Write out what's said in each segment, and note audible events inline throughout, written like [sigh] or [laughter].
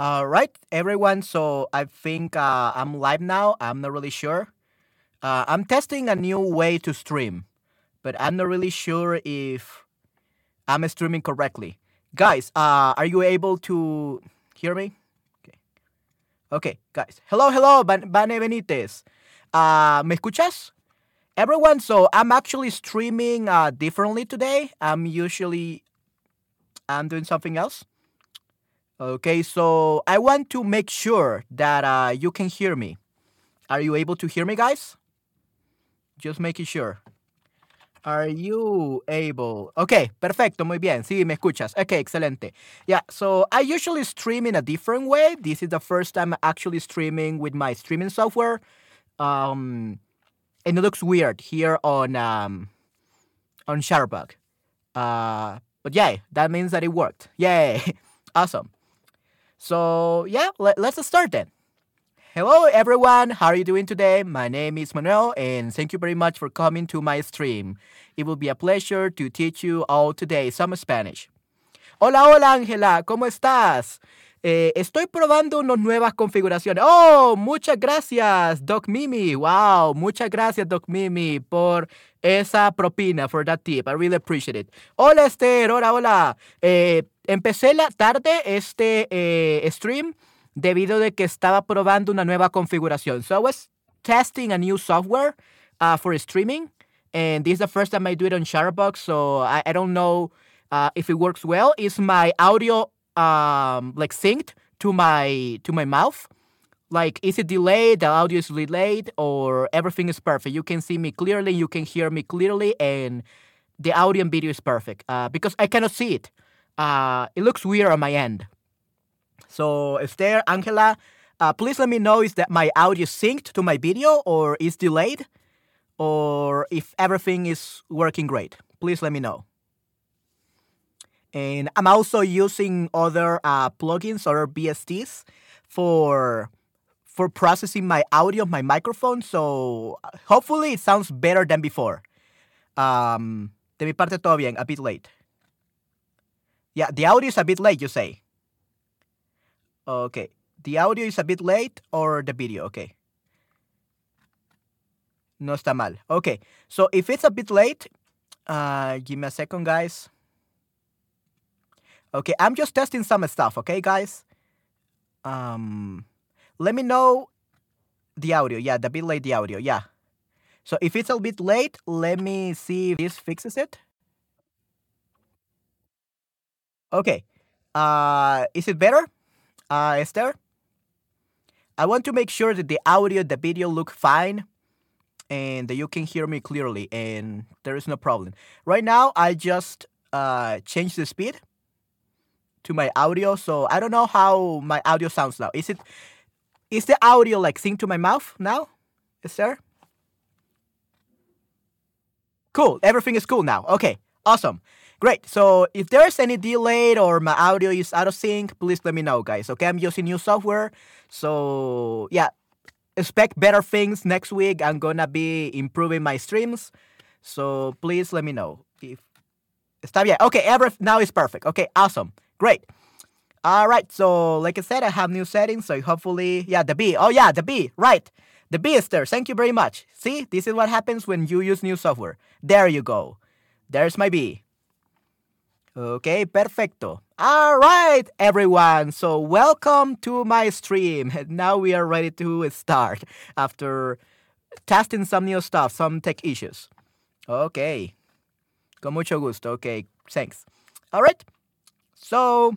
All right, everyone. So I think uh, I'm live now. I'm not really sure. Uh, I'm testing a new way to stream, but I'm not really sure if I'm streaming correctly. Guys, uh, are you able to hear me? Okay. Okay, guys. Hello, hello, Ban- Bane Benitez. Uh, ¿Me escuchas? Everyone, so I'm actually streaming uh, differently today. I'm usually I'm doing something else. Okay, so I want to make sure that uh, you can hear me. Are you able to hear me, guys? Just making sure. Are you able? Okay, perfecto, muy bien. Sí, me escuchas. Okay, excelente. Yeah, so I usually stream in a different way. This is the first time actually streaming with my streaming software. Um, and it looks weird here on um, on Shutterbug. Uh, but yeah, that means that it worked. Yay! [laughs] awesome. So yeah, let, let's start then. Hello everyone, how are you doing today? My name is Manuel and thank you very much for coming to my stream. It will be a pleasure to teach you all today some Spanish. Hola, hola Ángela, ¿cómo estás? Eh, estoy probando unas nuevas configuraciones. Oh, muchas gracias, Doc Mimi. Wow, muchas gracias, Doc Mimi, por esa propina, for that tip. I really appreciate it. Hola, Esther. Hola, hola. Eh, empecé la tarde este eh, stream debido de que estaba probando una nueva configuración. So I was testing a new software uh, for streaming, and this is the first time I do it on Shutterbox, so I, I don't know uh, if it works well. Is my audio um, like synced to my to my mouth? Like, is it delayed? The audio is delayed, or everything is perfect? You can see me clearly, you can hear me clearly, and the audio and video is perfect. Uh, because I cannot see it. Uh, it looks weird on my end. So, Esther, Angela, uh, please let me know is that my audio synced to my video or is delayed, or if everything is working great. Please let me know. And I'm also using other uh, plugins or VSTs for for processing my audio of my microphone. So hopefully it sounds better than before. Um, de mi parte todo bien, a bit late. Yeah, the audio is a bit late, you say. Okay, the audio is a bit late or the video. Okay. No está mal. Okay, so if it's a bit late, uh, give me a second, guys. Okay, I'm just testing some stuff, okay, guys? Um, let me know the audio. Yeah, the bit late, the audio. Yeah. So if it's a bit late, let me see if this fixes it. Okay. Uh, is it better, uh, Esther? I want to make sure that the audio, the video look fine and that you can hear me clearly and there is no problem. Right now, I just uh, changed the speed to my audio, so I don't know how my audio sounds now. Is it is the audio like synced to my mouth now? Is there? Cool. Everything is cool now. Okay. Awesome. Great. So if there's any delay or my audio is out of sync, please let me know, guys. Okay, I'm using new software. So yeah, expect better things next week. I'm gonna be improving my streams. So please let me know. If está Yeah. Okay, every now is perfect. Okay, awesome. Great. All right. So like I said, I have new settings. So hopefully, yeah, the B. Oh yeah, the B. Right. The B is there. Thank you very much. See, this is what happens when you use new software. There you go. There's my B. Okay, perfecto. All right, everyone. So, welcome to my stream. [laughs] Now we are ready to start after testing some new stuff, some tech issues. Okay. Con mucho gusto. Okay, thanks. All right. So,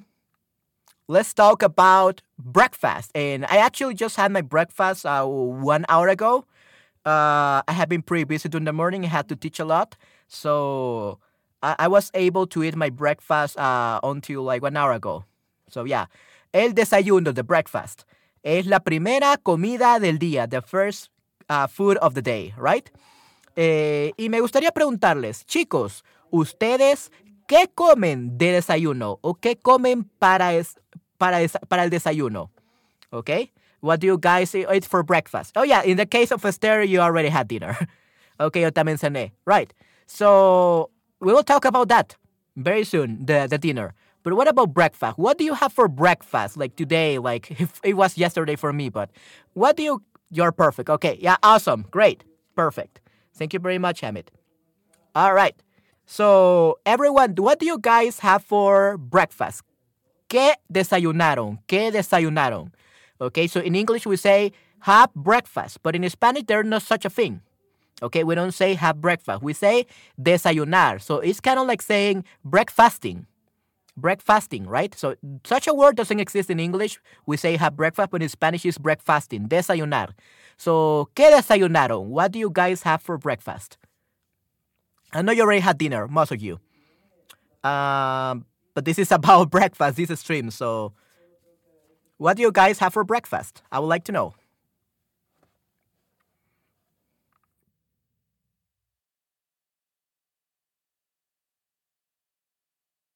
let's talk about breakfast. And I actually just had my breakfast uh, one hour ago. Uh, I have been pretty busy during the morning. I had to teach a lot. So, I, I was able to eat my breakfast uh, until like one hour ago. So yeah, el desayuno, the breakfast, es la primera comida del día, the first uh, food of the day, right? Eh, y me gustaría preguntarles, chicos, ¿ustedes qué comen de desayuno o qué comen para, es, para, es, para el desayuno? Okay? What do you guys eat for breakfast? Oh, yeah, in the case of Esther, you already had dinner. [laughs] okay, yo también cené. Right. So, we will talk about that very soon, the, the dinner. But what about breakfast? What do you have for breakfast? Like today, like [laughs] if it was yesterday for me, but what do you you're perfect. Okay, yeah, awesome. Great. Perfect. Thank you very much, Hamid. All right. So, everyone, what do you guys have for breakfast? ¿Qué desayunaron? ¿Qué desayunaron? Okay, so in English we say have breakfast, but in Spanish there's no such a thing. Okay, we don't say have breakfast. We say desayunar. So it's kind of like saying breakfasting. Breakfasting, right? So such a word doesn't exist in English. We say have breakfast, but in Spanish it's breakfasting, desayunar. So, ¿qué desayunaron? What do you guys have for breakfast? I know you already had dinner, most of you. Um, but this is about [laughs] breakfast, this stream. So, what do you guys have for breakfast? I would like to know.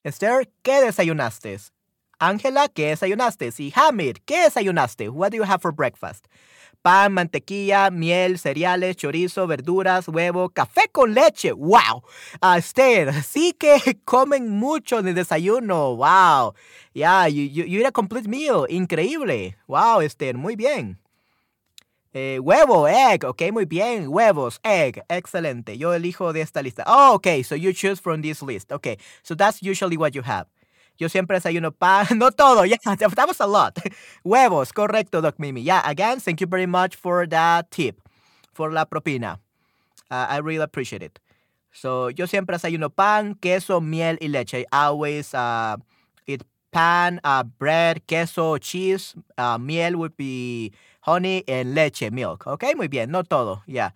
Esther, ¿qué desayunaste? Ángela, ¿qué desayunaste? Y Hamid, ¿qué desayunaste? What do you have for breakfast? Pan, mantequilla, miel, cereales, chorizo, verduras, huevo, café con leche. ¡Wow! Uh, Esther, sí que [laughs] comen mucho de desayuno. ¡Wow! Yeah, you, you, you a complete meal. Increíble. ¡Wow, Esther! Muy bien. Eh, huevo, egg, ok, muy bien. Huevos, egg, excelente. Yo elijo de esta lista. Oh, ok, so you choose from this list. Ok, so that's usually what you have. Yo siempre desayuno pan, [laughs] no todo, yeah, that was a lot. Huevos, correcto, Doc Mimi. Yeah, again, thank you very much for that tip, for la propina. I really appreciate it. So, yo siempre desayuno pan, queso, miel y leche. I always uh, eat pan, uh, bread, queso, cheese, uh, miel would be honey, and leche, milk. Okay, muy bien, no todo, yeah.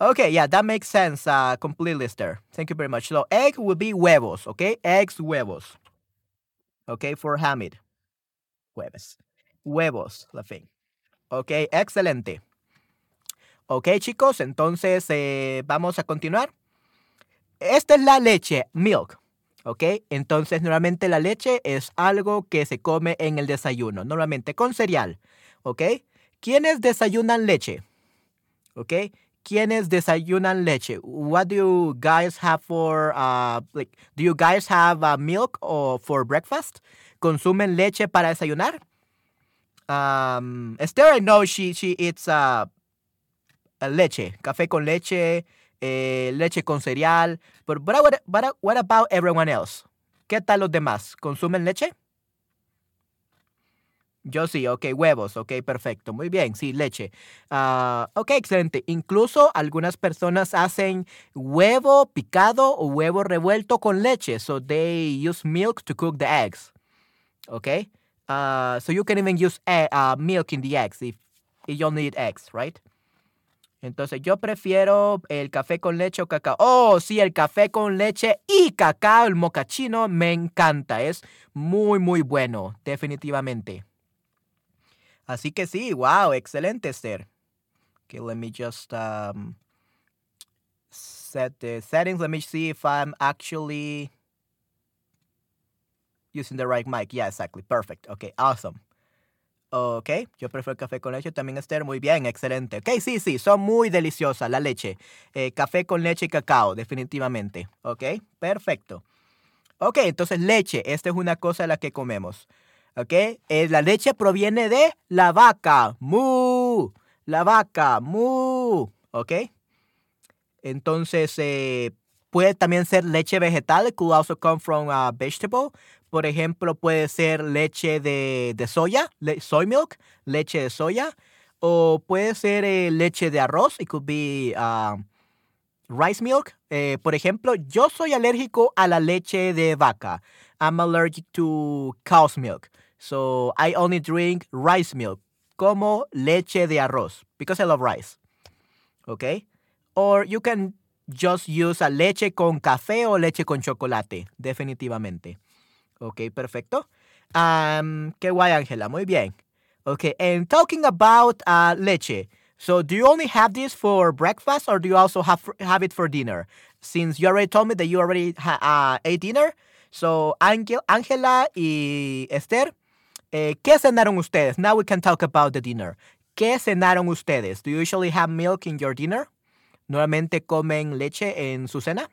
Okay, yeah, that makes sense uh, completely, Esther. Thank you very much. So, egg will be huevos, okay? Eggs, huevos. Okay, for Hamid. Huevos. Huevos, la fin. Ok, excelente. Ok, chicos, entonces eh, vamos a continuar. Esta es la leche, milk. ¿ok? Entonces, normalmente la leche es algo que se come en el desayuno, normalmente con cereal, ¿ok? ¿Quiénes desayunan leche? ¿Ok? ¿Quiénes desayunan leche? What do you guys have for, uh, like, do you guys have uh, milk or for breakfast? ¿Consumen leche para desayunar? Um, Esther, I know she, she eats uh, leche, café con leche, eh, leche con cereal. But, but, what, but what about everyone else? ¿Qué tal los demás? ¿Consumen leche? Yo sí, ok, huevos, ok, perfecto, muy bien, sí, leche. Uh, ok, excelente. Incluso algunas personas hacen huevo picado o huevo revuelto con leche. So they use milk to cook the eggs. Ok. Uh, so you can even use uh, milk in the eggs if, if you need eggs, right? Entonces yo prefiero el café con leche o cacao. Oh, sí, el café con leche y cacao, el mocachino, me encanta. Es muy, muy bueno, definitivamente. Así que sí, wow, excelente, Esther. Okay, let me just um, set the settings. Let me see if I'm actually using the right mic. Yeah, exactly. Perfect. Okay, awesome. Ok, yo prefiero café con leche también, Esther. Muy bien, excelente. Ok, sí, sí, son muy deliciosas la leche. Eh, café con leche y cacao, definitivamente. Ok, perfecto. Ok, entonces leche, esta es una cosa de la que comemos. ¿Ok? Eh, la leche proviene de la vaca, mu, la vaca, mu, ¿ok? Entonces, eh, puede también ser leche vegetal, it could also come from a vegetable. Por ejemplo, puede ser leche de, soya, soy milk, leche de soya. O puede ser eh, leche de arroz, it could be uh, rice milk. Por ejemplo, yo soy alérgico a la leche de vaca. I'm allergic to cow's milk. So I only drink rice milk, como leche de arroz, because I love rice. Okay? Or you can just use a leche con café o leche con chocolate, definitivamente. Ok, perfecto. Um, qué guay, Ángela, muy bien. Okay, and talking about uh, leche. So, do you only have this for breakfast or do you also have, have it for dinner? Since you already told me that you already uh, ate dinner. So, Ángela y Esther, Eh, ¿Qué cenaron ustedes? Now we can talk about the dinner. ¿Qué cenaron ustedes? Do you usually have milk in your dinner? ¿Normalmente comen leche en su cena?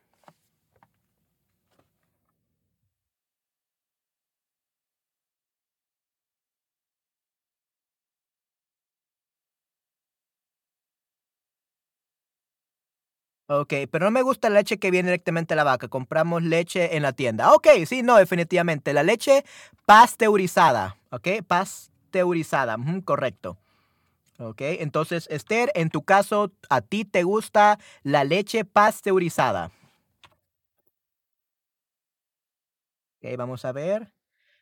Ok, pero no me gusta la leche que viene directamente de la vaca. Compramos leche en la tienda. Ok, sí, no, definitivamente. La leche pasteurizada. Ok, pasteurizada. correcto. Ok, entonces Esther, en tu caso, ¿a ti te gusta la leche pasteurizada? Ok, vamos a ver.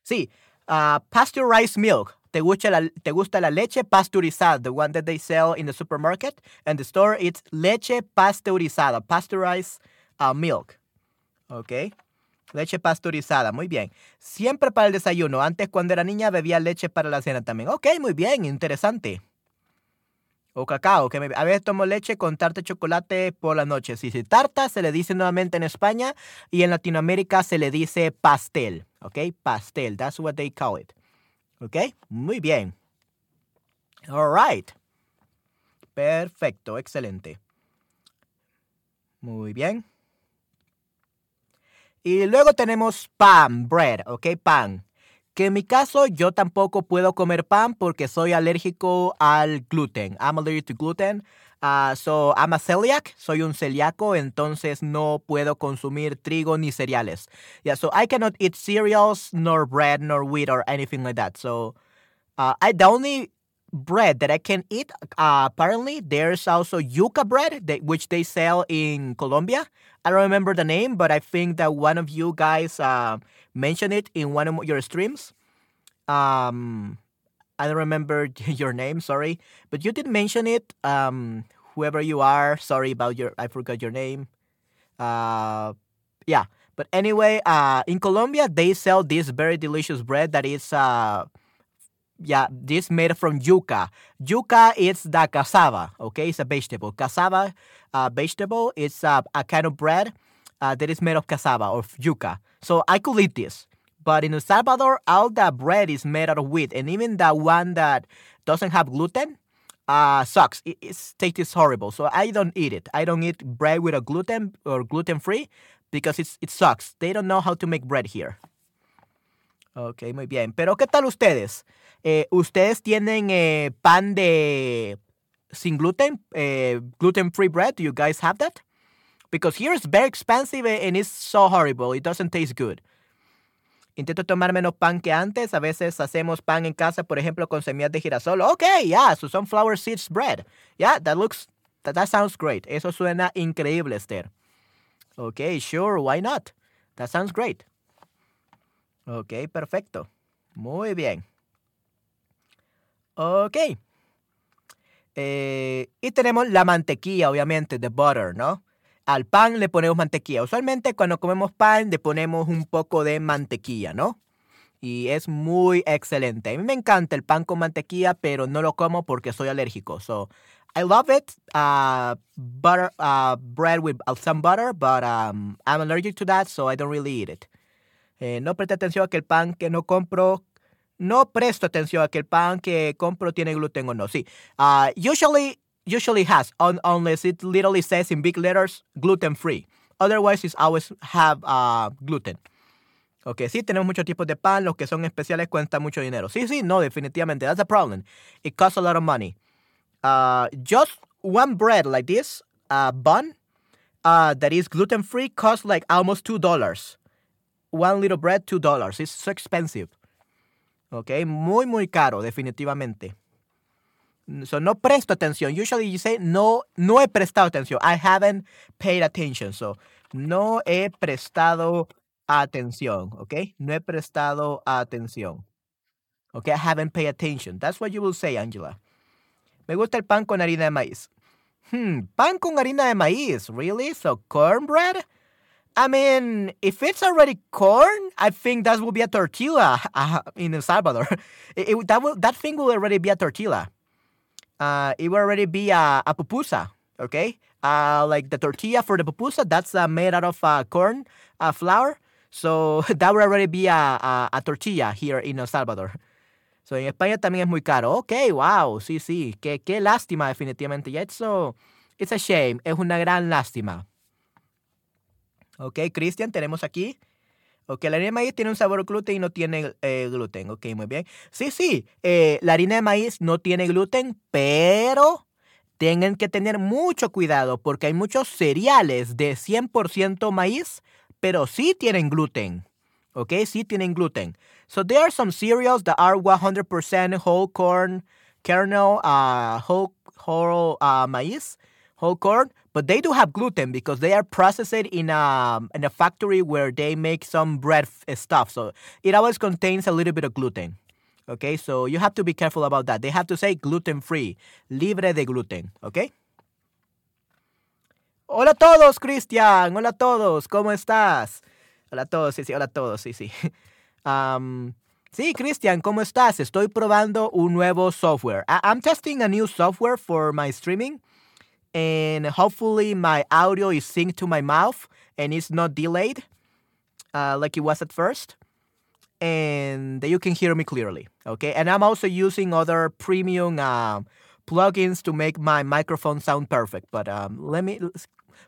Sí, uh, pasteurized milk. ¿Te gusta, la, ¿Te gusta la leche pasteurizada? The one that they sell in the supermarket and the store, it's leche pasteurizada, pasteurized uh, milk. Ok. Leche pasteurizada, muy bien. Siempre para el desayuno. Antes, cuando era niña, bebía leche para la cena también. Ok, muy bien, interesante o cacao, que a veces tomo leche con tarta de chocolate por la noche. Si se tarta se le dice nuevamente en España y en Latinoamérica se le dice pastel, ¿ok? Pastel, that's what they call it. ¿Ok? Muy bien. All right. Perfecto, excelente. Muy bien. Y luego tenemos pan, bread, ¿ok? Pan que en mi caso yo tampoco puedo comer pan porque soy alérgico al gluten. I'm allergic to gluten. Uh, so I'm a celiac, soy un celíaco, entonces no puedo consumir trigo ni cereales. Yeah, so I cannot eat cereals, nor bread, nor wheat, or anything like that. So uh, I, the only bread that I can eat, uh, apparently, there's also yuca bread, that, which they sell in Colombia. I don't remember the name, but I think that one of you guys uh, mentioned it in one of your streams. Um, I don't remember [laughs] your name, sorry, but you did mention it. Um, whoever you are, sorry about your, I forgot your name. Uh, yeah, but anyway, uh, in Colombia they sell this very delicious bread that is uh, yeah, this made from yuca. Yuca is the cassava, okay? It's a vegetable. Cassava uh, vegetable is uh, a kind of bread uh, that is made of cassava or yuca. So I could eat this. But in El Salvador, all the bread is made out of wheat. And even the one that doesn't have gluten uh, sucks. It, its horrible. So I don't eat it. I don't eat bread with a gluten or gluten free because it's, it sucks. They don't know how to make bread here. Ok, muy bien. Pero ¿qué tal ustedes? Eh, ¿Ustedes tienen eh, pan de sin gluten, eh, gluten-free bread? Do you guys have that? Because here it's very expensive and it's so horrible. It doesn't taste good. Intento tomar menos pan que antes. A veces hacemos pan en casa, por ejemplo, con semillas de girasol. Okay, yeah, so sunflower seeds bread. Yeah, that looks, that, that sounds great. Eso suena increíble, Esther. Okay, sure, why not? That sounds great. Ok, perfecto. Muy bien. Ok. Eh, y tenemos la mantequilla, obviamente, de butter, ¿no? Al pan le ponemos mantequilla. Usualmente cuando comemos pan le ponemos un poco de mantequilla, ¿no? Y es muy excelente. A mí me encanta el pan con mantequilla, pero no lo como porque soy alérgico. So, I love it. Uh, butter, uh, bread with some butter, but um, I'm allergic to that, so I don't really eat it. Eh, no preste atención a que el pan que no compro, no presto atención a que el pan que compro tiene gluten o no. Sí, uh, usually, usually has, un unless it literally says in big letters, gluten free. Otherwise, it always have uh, gluten. Ok, sí, tenemos muchos tipos de pan, los que son especiales cuentan mucho dinero. Sí, sí, no, definitivamente, that's a problem. It costs a lot of money. Uh, just one bread like this, uh, bun, that is gluten free costs like almost $2 one little bread, two dollars. It's so expensive. Ok, muy, muy caro, definitivamente. So, no presto atención. Usually you say, no, no he prestado atención. I haven't paid attention. So, no he prestado atención. Ok, no he prestado atención. Ok, I haven't paid attention. That's what you will say, Angela. Me gusta el pan con harina de maíz. Hmm, pan con harina de maíz. Really? So, cornbread? I mean, if it's already corn, I think that will be a tortilla [laughs] uh, in El Salvador. [laughs] It, it, that will that thing will already be a tortilla. Uh, it will already be a, a pupusa. Okay, uh, like the tortilla for the pupusa, that's uh, made out of uh, corn uh, flour. So [laughs] that will already be a, a, a, tortilla here in El Salvador. So en España también es muy caro. Ok, wow, sí, sí. Qué, qué lástima, definitivamente. It's, so, it's a shame. Es una gran lástima. Ok, Cristian, tenemos aquí. Ok, la harina de maíz tiene un sabor gluten y no tiene eh, gluten. Ok, muy bien. Sí, sí, eh, la harina de maíz no tiene gluten, pero Tienen que tener mucho cuidado porque hay muchos cereales de 100% maíz, pero sí tienen gluten. ¿Ok? Sí tienen gluten. So there are some cereals that are 100% whole corn, kernel, uh, whole, whole uh, maíz, whole corn, but they do have gluten because they are processed in a, in a factory where they make some bread stuff. So it always contains a little bit of gluten. Okay, so you have to be careful about that. They have to say gluten free, libre de gluten. Okay. Hola a todos, Cristian. Hola a todos. ¿Cómo estás? Hola a todos. Sí, sí. Hola a todos. Sí, sí. [laughs] Um, sí, Cristian, ¿cómo estás? Estoy probando un nuevo software. I I'm testing a new software for my streaming, and hopefully my audio is synced to my mouth and it's not delayed uh, like it was at first and you can hear me clearly. Okay, and I'm also using other premium uh, plugins to make my microphone sound perfect. But um, let me,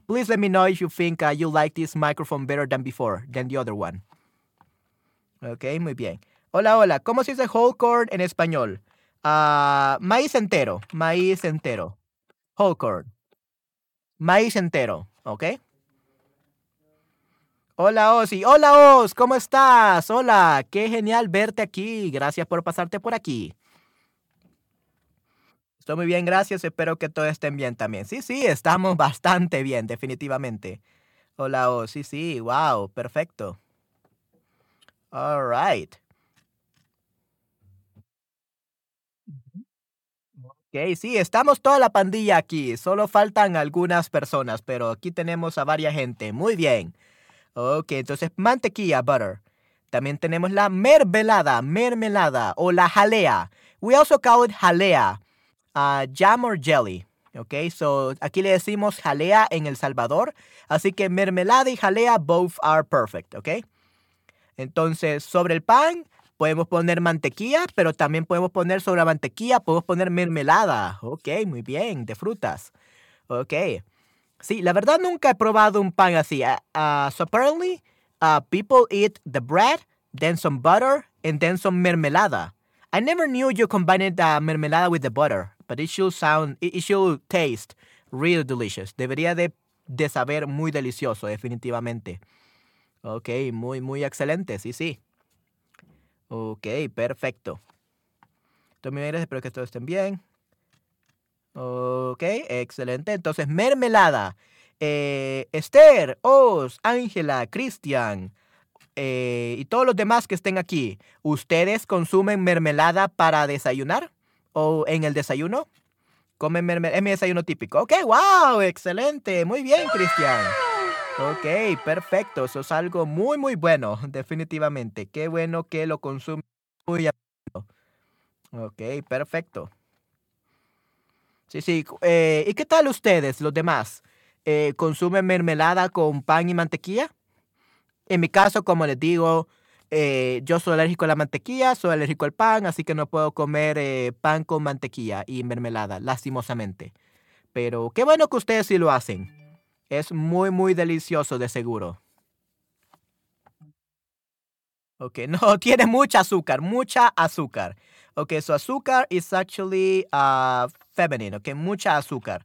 please let me know if you think uh, you like this microphone better than before, than the other one. Okay, muy bien. Hola, hola. ¿Cómo se dice whole corn en español? Uh, maíz entero, maíz entero. Whole corn. Maíz entero, ¿ok? Hola Ozzy, hola Oz, ¿cómo estás? Hola, qué genial verte aquí. Gracias por pasarte por aquí. Estoy muy bien, gracias. Espero que todos estén bien también. Sí, sí, estamos [laughs] bastante bien, definitivamente. Hola Oz, sí, sí, wow, perfecto. All right. Ok, sí, estamos toda la pandilla aquí. Solo faltan algunas personas, pero aquí tenemos a varias gente. Muy bien. Ok, entonces mantequilla, butter. También tenemos la mermelada, mermelada o la jalea. We also call it jalea, uh, jam or jelly. Ok, so aquí le decimos jalea en El Salvador. Así que mermelada y jalea both are perfect. Ok. Entonces, sobre el pan podemos poner mantequilla, pero también podemos poner sobre la mantequilla, podemos poner mermelada. Ok, muy bien, de frutas. Ok. Sí, la verdad nunca he probado un pan así. Uh, so apparently, uh, people eat the bread, then some butter, and then some mermelada. I never knew you combined the mermelada with the butter, but it should sound, it, should taste really delicious. Debería de, de saber muy delicioso, definitivamente. Ok, muy, muy excelente, sí, sí. Ok, perfecto. Entonces, espero que todos estén bien. Ok, excelente. Entonces, mermelada. Eh, Esther, Oz, Ángela, Cristian eh, y todos los demás que estén aquí, ¿ustedes consumen mermelada para desayunar o en el desayuno? ¿Comen mermelada? Es mi desayuno típico. Ok, wow, excelente. Muy bien, Cristian. Ok, perfecto. Eso es algo muy, muy bueno, [laughs] definitivamente. Qué bueno que lo consumen muy Ok, perfecto. Sí, sí. Eh, ¿Y qué tal ustedes, los demás? Eh, ¿Consumen mermelada con pan y mantequilla? En mi caso, como les digo, eh, yo soy alérgico a la mantequilla, soy alérgico al pan, así que no puedo comer pan con mantequilla y mermelada, lastimosamente. Pero qué bueno que ustedes sí lo hacen. Es muy, muy delicioso de seguro. Ok, [laughs] no, tiene mucha azúcar, mucha azúcar. Okay, so azúcar is actually uh, feminine, okay, mucha azúcar.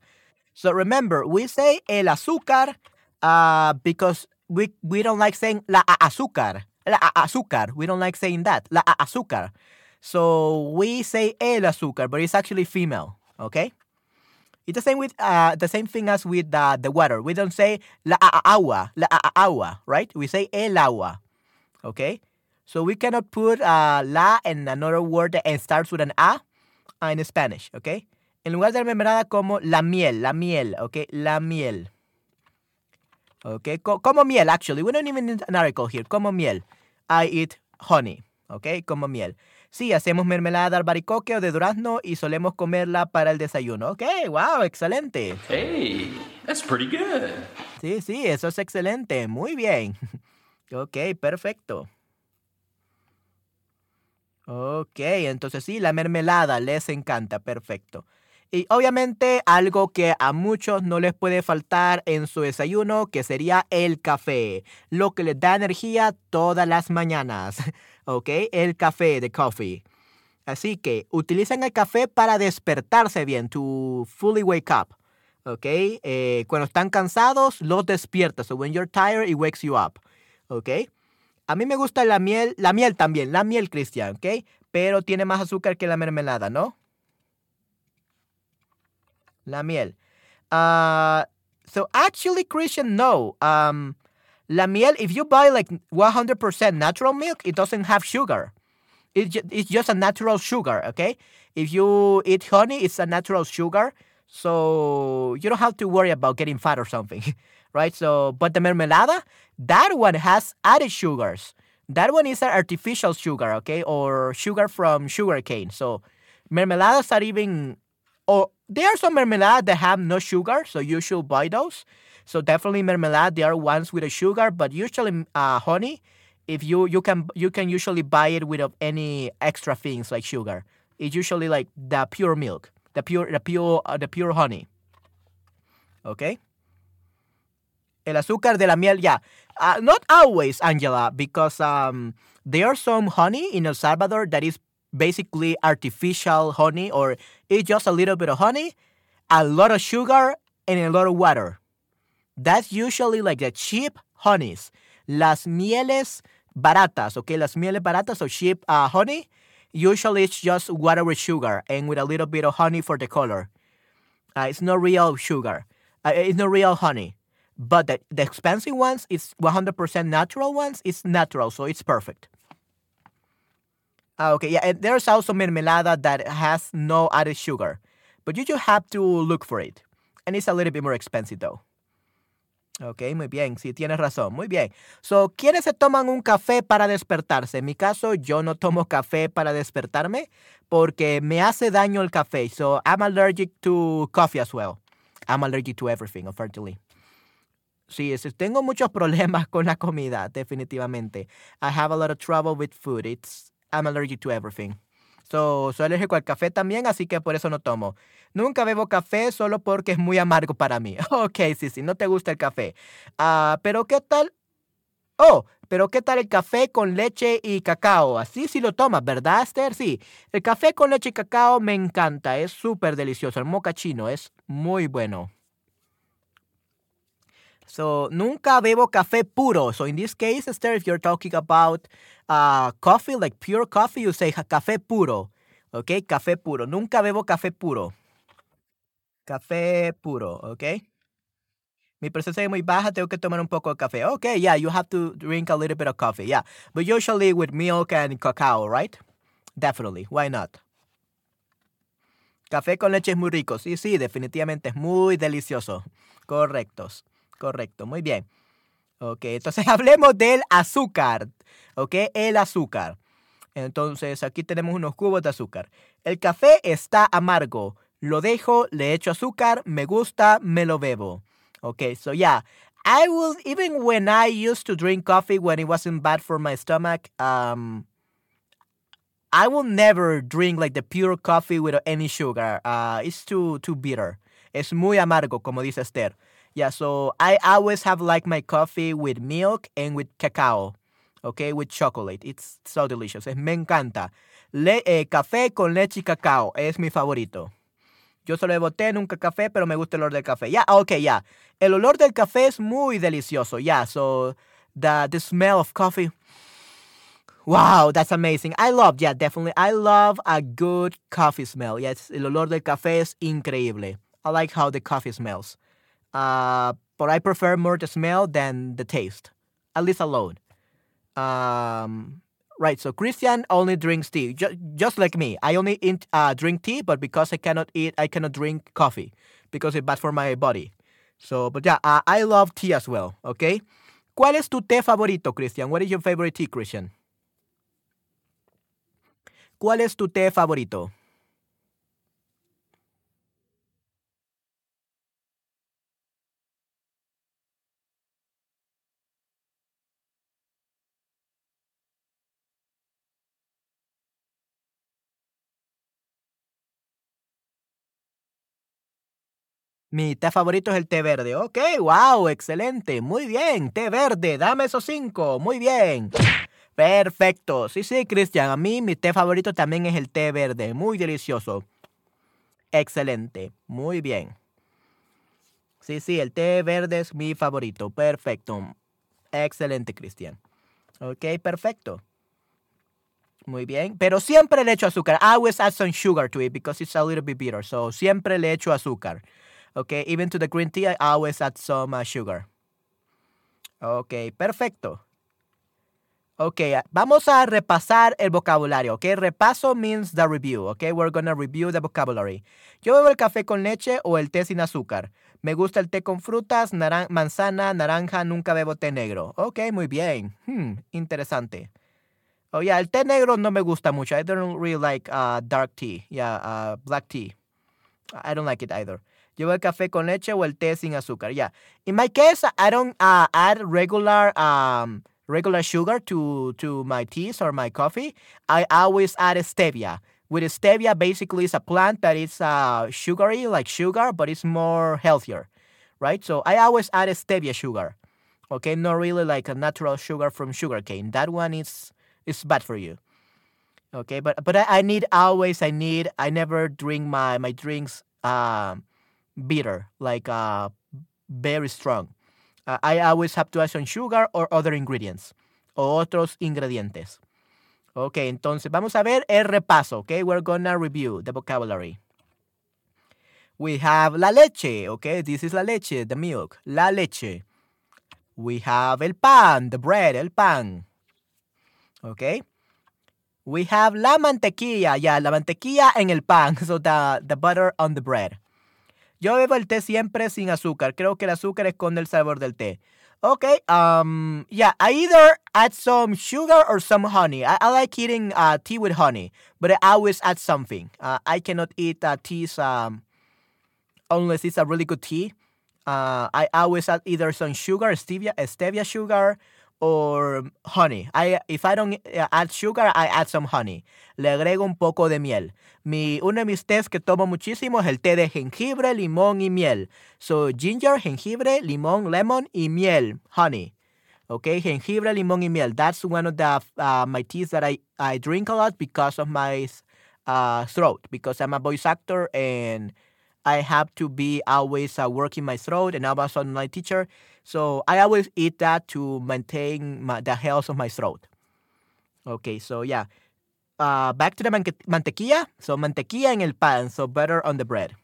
So remember, we say el azúcar uh, because we, we don't like saying la azúcar. La azúcar. We don't like saying that. La azúcar. So we say el azúcar, but it's actually female, okay? It's the same with uh, the same thing as with uh, the water. We don't say la agua, la agua, right? We say el agua, okay? So we cannot put uh, la in another word that starts with an a uh, in Spanish, okay? En lugar de la como la miel, la miel, okay? La miel. Okay, como miel, actually. We don't even need an article here. Como miel. I eat honey, okay? Como miel. Sí, hacemos mermelada de albaricoque o de durazno y solemos comerla para el desayuno. Ok, wow, excelente. Hey, that's pretty good. Sí, sí, eso es excelente. Muy bien. [laughs] Ok, perfecto. Ok, entonces sí, la mermelada les encanta, perfecto. Y obviamente algo que a muchos no les puede faltar en su desayuno, que sería el café, lo que les da energía todas las mañanas. [laughs] Ok, el café, de coffee. Así que utilizan el café para despertarse bien, to fully wake up. ¿Ok? Eh, cuando están cansados, los despierta. So when you're tired, it wakes you up. ¿Ok? A mí me gusta la miel, la miel también, la miel, Cristian, ¿ok? Pero tiene más azúcar que la mermelada, ¿no? La miel. Uh, so actually, Christian, no. Um, la miel, if you buy like 100% natural milk, it doesn't have sugar. It ju- it's just a natural sugar, okay? If you eat honey, it's a natural sugar. So you don't have to worry about getting fat or something, [laughs] right? So, but the mermelada, that one has added sugars. That one is an artificial sugar, okay? Or sugar from sugar cane. So mermeladas are even, or there are some mermeladas that have no sugar, so you should buy those. So definitely mermelada, there are ones with a sugar, but usually uh, honey, if you you can you can usually buy it without any extra things like sugar. It's usually like the pure milk, the pure the pure uh, the pure honey. Okay. El azúcar de la miel, yeah. Uh, not always, Angela, because um, there are some honey in El Salvador that is basically artificial honey, or it's just a little bit of honey, a lot of sugar, and a lot of water. That's usually like the cheap honeys. Las mieles baratas, okay? Las mieles baratas or cheap uh, honey, usually it's just water with sugar and with a little bit of honey for the color. Uh, it's not real sugar. Uh, it's not real honey. But the, the expensive ones, it's 100% natural ones, it's natural, so it's perfect. Ah, okay, yeah, and there's also mermelada that has no added sugar. But you just have to look for it. And it's a little bit more expensive though. Ok, muy bien, sí, tienes razón, muy bien. So, ¿quiénes se toman un café para despertarse? En mi caso, yo no tomo café para despertarme porque me hace daño el café. So, I'm allergic to coffee as well. I'm allergic to everything, unfortunately. Sí, tengo muchos [laughs] problemas con la comida, definitivamente. I have a lot of trouble with food. It's, I'm allergic to everything. So, soy alérgico al café también, así que por eso no tomo. Nunca bebo café solo porque es muy amargo para mí. [laughs] Ok, sí, sí, no te gusta el café. Ah, pero ¿qué tal? Oh, pero ¿qué tal el café con leche y cacao? Así sí lo tomas, ¿verdad, Esther? Sí. El café con leche y cacao me encanta, es súper delicioso. El mocachino es muy bueno. So, nunca bebo café puro. So, in this case, Esther, if you're talking about uh, coffee, like pure coffee, you say "Ja- café puro. Okay, café puro. Nunca bebo café puro. Café puro, ¿ok? Mi presencia es muy baja, tengo que tomar un poco de café. Okay, yeah, you have to drink a little bit of coffee, yeah. But usually with milk and cacao, right? Definitely, why not? Café con leche es muy rico. Sí, sí, definitivamente es muy delicioso. Correctos, correcto, muy bien. Ok, entonces [laughs] hablemos del azúcar. Ok, el azúcar. Entonces aquí tenemos unos cubos de azúcar. El café está amargo. Lo dejo, le echo azúcar, me gusta, me lo bebo. Okay, so yeah, I will even when I used to drink coffee when it wasn't bad for my stomach, um I will never drink like the pure coffee with any sugar. Uh it's too too bitter. Es muy amargo, como dice Esther. Yeah, so I always have like my coffee with milk and with cacao. Okay, with chocolate. It's so delicious. Es- me encanta. Le- eh, café con leche y cacao es mi favorito. Yo solo bebo té, nunca café, pero me gusta el olor del café. Ya, ok, ya. El olor del café es muy delicioso. Yeah, so the, the smell of coffee. Wow, that's amazing. I love, yeah, definitely. I love a good coffee smell. Yes, el olor del café es increíble. I like how the coffee smells. Uh, but I prefer more the smell than the taste, at least alone. Um, right. So Christian only drinks tea, ju- just like me. I only eat, uh, drink tea, but because I cannot eat, I cannot drink coffee because it's bad for my body. So, but yeah, uh, I love tea as well. Okay. ¿Cuál es tu té favorito, Christian? What is your favorite tea, Christian? ¿Cuál es tu té favorito? Mi té favorito es el té verde. Ok, wow, excelente. Muy bien. Té verde, dame esos cinco. Muy bien. Perfecto. Sí, sí, Cristian. A mí mi té favorito también es el té verde. Muy delicioso. Excelente. Muy bien. Sí, sí, el té verde es mi favorito. Perfecto. Excelente, Cristian. Ok, perfecto. Muy bien. Pero siempre le echo azúcar. I always add some sugar to it because it's a little bit bitter. So siempre le echo azúcar. Ok, even to the green tea, I always add some uh, sugar. Ok, perfecto. Ok, vamos a repasar el vocabulario. Ok, repaso means the review. Ok, we're gonna review the vocabulary. Yo bebo el café con leche o el té sin azúcar. Me gusta el té con frutas, manzana, naranja, nunca bebo té negro. Ok, muy bien. Hmm, interesante. Oh, yeah, el té negro no me gusta mucho. I don't really like uh, dark tea. Yeah, uh, black tea. I don't like it either. Llevo el café con leche o el té sin azúcar. Yeah. In my case, I don't uh, add regular um, regular sugar to to my teas or my coffee, I always add stevia. With stevia, basically, it's a plant that is uh, sugary, like sugar, but it's more healthier, right? So I always add stevia sugar. Okay, not really like a natural sugar from sugarcane. That one is is bad for you. Okay, but but I, I need always I need I never drink my my drinks uh, bitter like uh very strong. Uh, I always have to add some sugar or other ingredients. Otros ingredientes. Ok, entonces vamos a ver el repaso. Ok, we're gonna review the vocabulary. We have la leche. Okay, this is la leche, the milk. La leche. We have el pan, the bread, el pan. Okay. We have la mantequilla. Yeah, la mantequilla en el pan. [laughs] So the, the butter on the bread. Yo bebo el té siempre sin azúcar. Creo que el azúcar esconde el sabor del té. Okay, um, yeah, I either add some sugar or some honey. I, I like eating uh, tea with honey, but I always add something. Uh, I cannot eat uh, teas um, unless it's a really good tea. Uh, I always add either some sugar, stevia, stevia sugar, or honey. I, if I don't add sugar, I add some honey. Le agrego un poco de miel. Mi, uno de mis tés que tomo muchísimo es el té de jengibre, limón y miel. So, ginger, jengibre, limón, lemon y miel, honey. Okay, jengibre, limón y miel. That's one of the uh, my teas that I, I drink a lot because of my uh, throat, because I'm a voice actor and I have to be always uh, working my throat, and I'm also an online teacher. So I always eat that to maintain my, the health of my throat. Okay, so yeah. Uh, back to the mantequilla. So mantequilla en el pan, so butter on the bread.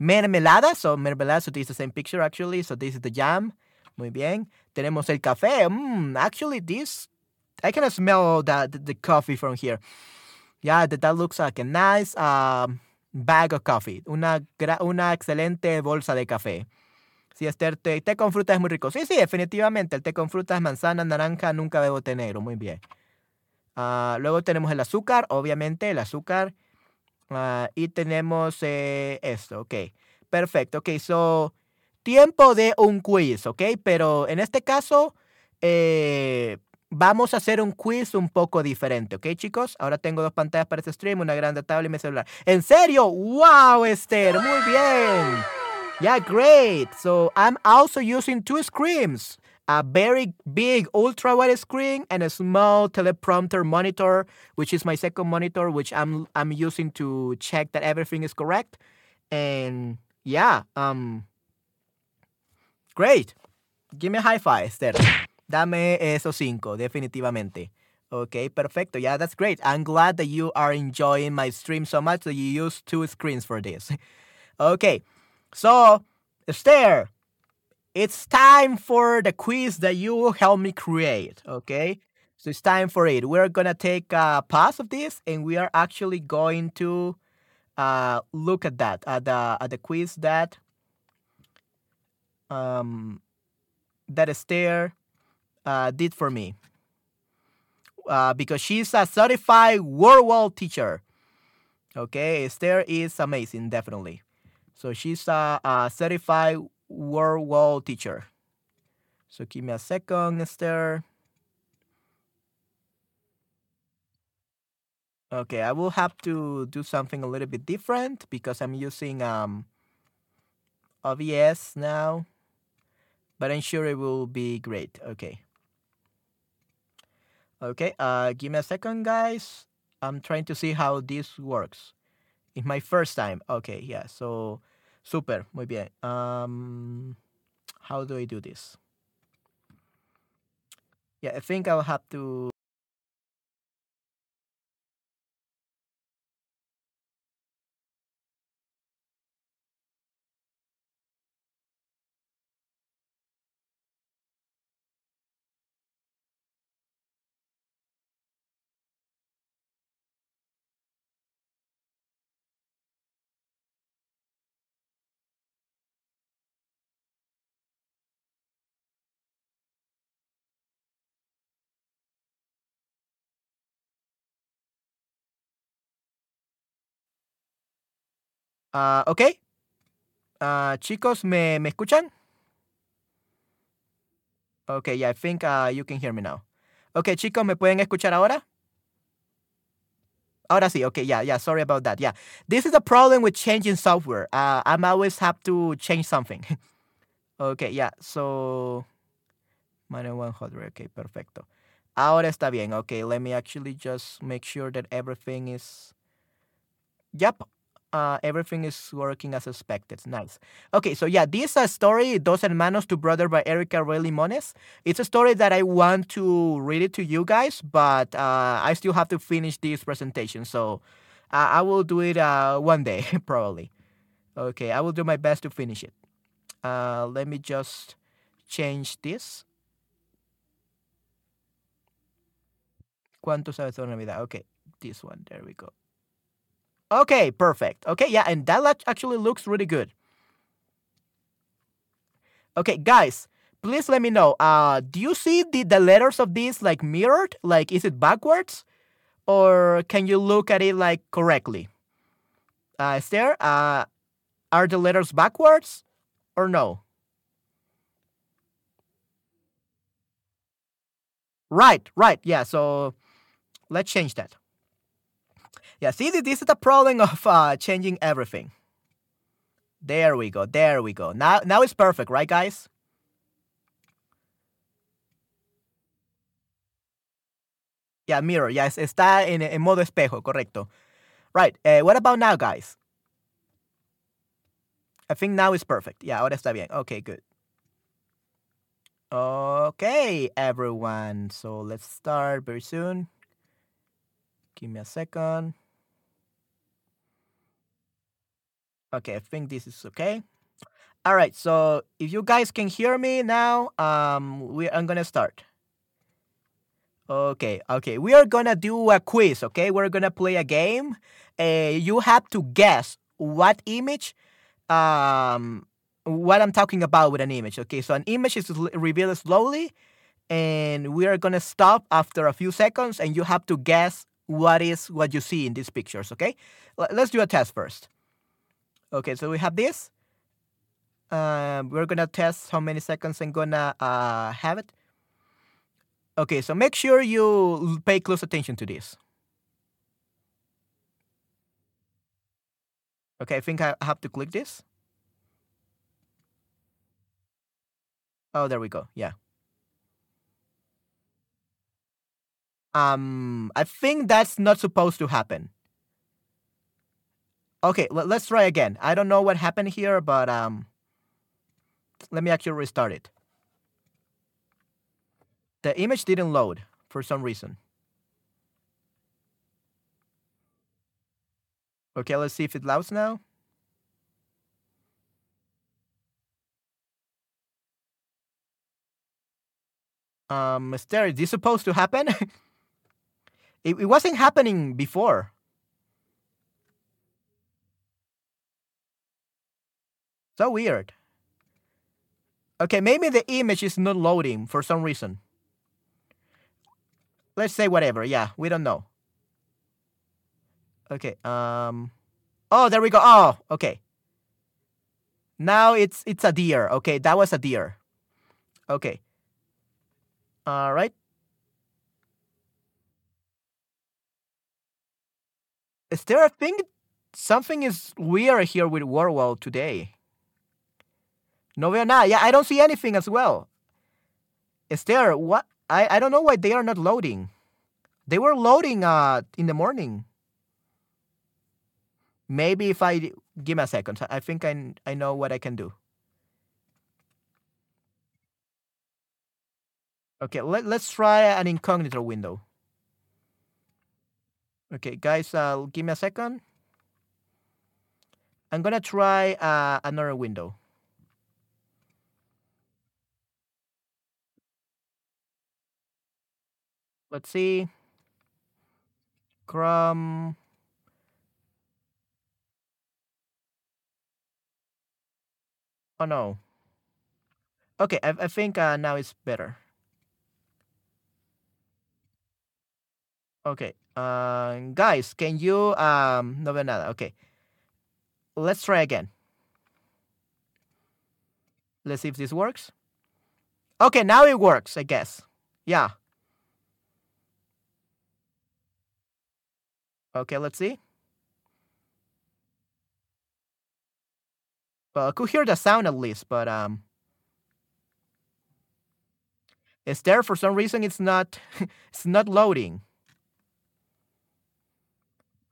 Mermelada, so mermelada, so this is the same picture actually. So this is the jam. Muy bien. Tenemos el café. Mm, actually, this, I can smell the, the coffee from here. Yeah, that, that looks like a nice um, bag of coffee. Una, una excelente bolsa de café. Sí, Esther, té, té con fruta es muy rico. Sí, sí, definitivamente. El té con frutas, manzana, naranja, nunca bebo té negro. Muy bien. Uh, luego tenemos el azúcar, obviamente, el azúcar. Uh, y tenemos eh, esto, ok. Perfecto, ok. So, tiempo de un quiz, ok. Pero en este caso, eh, vamos a hacer un quiz un poco diferente, ¿ok, chicos? Ahora tengo dos pantallas para este stream, una grande tablet y mi celular. ¿En serio? ¡Wow, Esther! ¡Muy bien! Yeah, great. So I'm also using two screens a very big ultra wide screen and a small teleprompter monitor, which is my second monitor, which I'm I'm using to check that everything is correct. And yeah, um great. Give me a high five, Esther. Dame esos cinco, definitivamente. Okay, perfecto. Yeah, that's great. I'm glad that you are enjoying my stream so much that you use two screens for this. [laughs] okay. So, Esther, it's time for the quiz that you helped me create, okay? So it's time for it. We're going to take a pause of this and we are actually going to uh, look at that, at the, at the quiz that um, that Esther uh, did for me. Uh, because she's a certified world world teacher. Okay, Esther is amazing, definitely. So she's a, a certified WordWall teacher. So give me a second, Esther. Okay, I will have to do something a little bit different because I'm using um, OBS now, but I'm sure it will be great. Okay. Okay, uh, give me a second, guys. I'm trying to see how this works. It's my first time. Okay, yeah. So, super, muy bien. Um, how do I do this? Yeah, I think I'll have to. Ah, ok. Ah, chicos, ¿me, ¿me escuchan? Okay, yeah, I think uh, you can hear me now. Okay, chicos, ¿me pueden escuchar ahora? Ahora sí, okay, yeah, yeah, sorry about that. Yeah, this is a problem with changing software. Uh, I'm always have to change something. [laughs] okay, yeah, so... Minus 100, okay, perfecto. Ahora está bien, okay, let me actually just make sure that everything is... Yep, uh, everything is working as expected. Nice. Okay, so yeah, this is a story, Dos Hermanos to Brother by Erica Ray Limones. It's a story that I want to read it to you guys, but uh, I still have to finish this presentation. So uh, I will do it uh, one day, [laughs] probably. Okay, I will do my best to finish it. Uh, let me just change this. ¿Cuánto sabes de Navidad? Okay, this one. There we go. Okay, perfect. Okay, yeah, and that actually looks really good. Okay, guys, please let me know. Uh, do you see the, the letters of this like mirrored? Like, is it backwards? Or can you look at it like correctly? Uh, is there, uh, are the letters backwards or no? Right, right, yeah, so let's change that. Yeah, see, this is the problem of uh, changing everything. There we go. There we go. Now, now it's perfect, right, guys? Yeah, mirror. Yes, está en, en modo espejo, correcto. Right. Uh, what about now, guys? I think now it's perfect. Yeah, ahora está bien. Okay, good. Okay, everyone. So let's start very soon. Give me a second. Okay, I think this is okay. All right, so if you guys can hear me now, um, we I'm gonna start. Okay, okay, we are gonna do a quiz. Okay, we're gonna play a game. Uh, you have to guess what image, um, what I'm talking about with an image. Okay, so an image is revealed slowly, and we are gonna stop after a few seconds, and you have to guess what is what you see in these pictures. Okay, let's do a test first. Okay, so we have this. Um, we're gonna test how many seconds I'm gonna uh, have it. Okay, so make sure you pay close attention to this. Okay, I think I have to click this. Oh, there we go. Yeah. Um, I think that's not supposed to happen. Okay, l- let's try again. I don't know what happened here, but um, let me actually restart it. The image didn't load for some reason. Okay, let's see if it loads now. Um, is this supposed to happen? [laughs] it, it wasn't happening before. So weird. Okay, maybe the image is not loading for some reason. Let's say whatever. Yeah, we don't know. Okay. Um. Oh, there we go. Oh, okay. Now it's it's a deer. Okay, that was a deer. Okay. All right. Is there a thing? Something is weird here with WordWall today. No veo nada. Yeah, I don't see anything as well. Is there what? I, I don't know why they are not loading. They were loading uh in the morning. Maybe if I give me a second, I think I I know what I can do. Okay, let, let's try an incognito window. Okay, guys, uh, give me a second. I'm gonna try uh, another window. Let's see. Chrome. Oh no. Okay, I, I think uh, now it's better. Okay, uh, guys, can you um no nada? Okay, let's try again. Let's see if this works. Okay, now it works. I guess. Yeah. Okay, let's see. Well, I could hear the sound at least, but um, it's there for some reason. It's not. [laughs] it's not loading.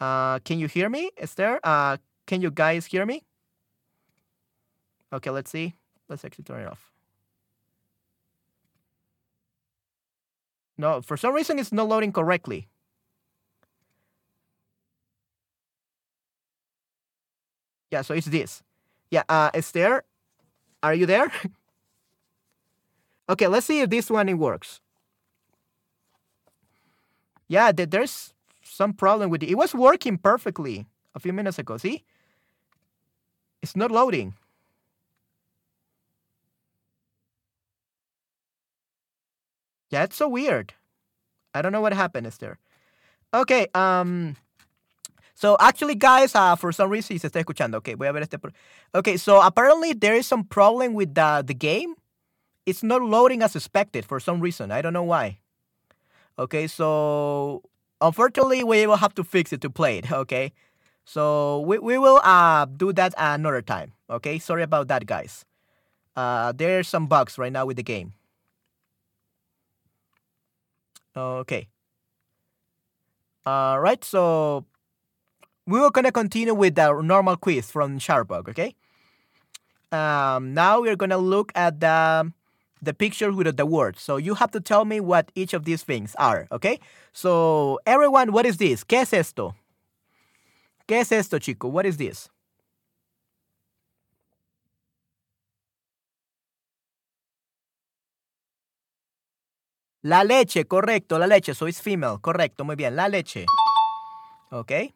Uh, can you hear me? Is there? Uh, can you guys hear me? Okay, let's see. Let's actually turn it off. No, for some reason it's not loading correctly. Yeah, so it's this. Yeah, uh, Esther, are you there? [laughs] okay, let's see if this one it works. Yeah, there's some problem with it. It was working perfectly a few minutes ago. See? It's not loading. Yeah, it's so weird. I don't know what happened, Esther. Okay, um, so actually, guys, uh, for some reason se está escuchando. Okay, voy a ver este. Okay, so apparently there is some problem with the the game. It's not loading as expected for some reason. I don't know why. Okay, so unfortunately we will have to fix it to play it. [laughs] Okay, so we we will uh do that another time. Okay, sorry about that, guys. Uh, there's some bugs right now with the game. Okay. All right, so we are gonna continue with the normal quiz from Sharbug, okay? Um, now we're gonna look at the the picture with the words. So you have to tell me what each of these things are, okay? So everyone, what is this? ¿Qué es esto? ¿Qué es esto, chico? What is this? La leche, correcto, la leche. So it's female, correcto, muy bien, la leche. Okay.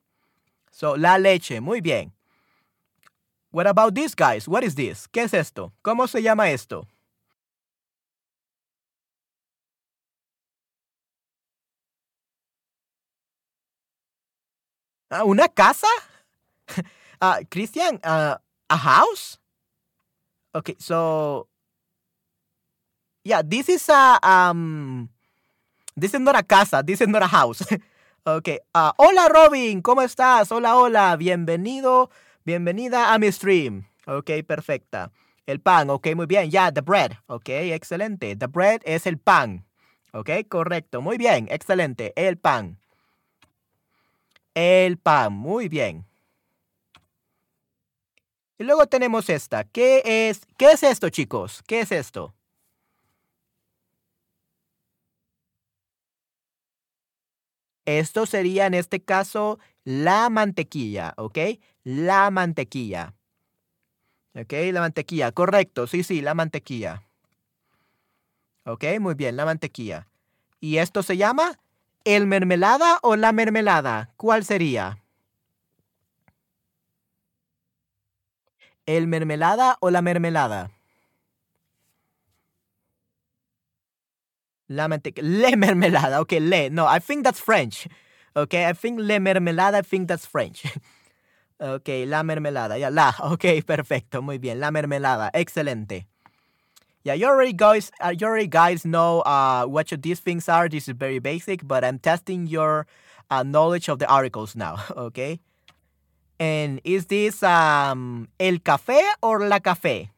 So, la leche, muy bien. What about this, guys? What is this? ¿Qué es esto? ¿Cómo se llama esto? Ah, ¿Una casa? uh, [laughs] Christian, uh, a house? Okay, so yeah, this is a um, this is not a casa. This is not a house. [laughs] Ok. Uh, hola Robin, ¿cómo estás? Hola, hola. Bienvenido, bienvenida a mi stream. Ok, perfecta. El pan, ok, muy bien. Ya, the bread. Ok, excelente. The bread es el pan. Ok, correcto. Muy bien, excelente. El pan. El pan, muy bien. Y luego tenemos esta. ¿Qué es, qué es esto, chicos? ¿Qué es esto? Esto sería en este caso la mantequilla, ¿ok? La mantequilla. ¿Ok? La mantequilla, correcto. Sí, sí, la mantequilla. ¿Ok? Muy bien, la mantequilla. ¿Y esto se llama el mermelada o la mermelada? ¿Cuál sería? ¿El mermelada o la mermelada? La manteca. Le [laughs] mermelada. Okay, le. No, I think that's French. Okay, I think le mermelada, I think that's French. [laughs] okay, la mermelada. Yeah, la. [laughs] Okay, perfecto. Muy bien. La mermelada. Excelente. Yeah, you already guys, uh, you already guys know uh, what these things are. This is very basic, but I'm testing your uh, knowledge of the articles now. Okay. And is this um, el café or la café?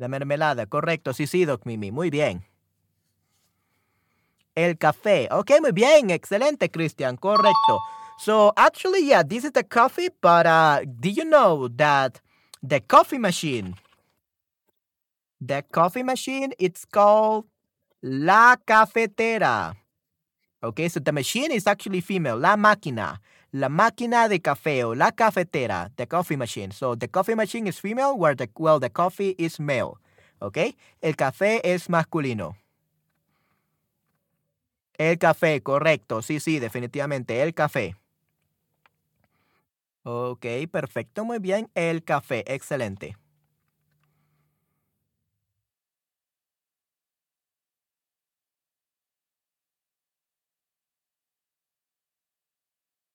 La mermelada, correcto. Sí, sí, Doc Mimi. Muy bien. El café. Okay, muy bien. Excelente, Christian. Correcto. So actually, yeah, this is the coffee, but uh, did you know that the coffee machine, the coffee machine, it's called la cafetera. Okay, so the machine is actually female, la máquina, la máquina de café o la cafetera, the coffee machine. So the coffee machine is female, where the well the coffee is male. Okay, el café es masculino. El café, correcto. Sí, sí, definitivamente, el café. Ok, perfecto, muy bien. El café, excelente.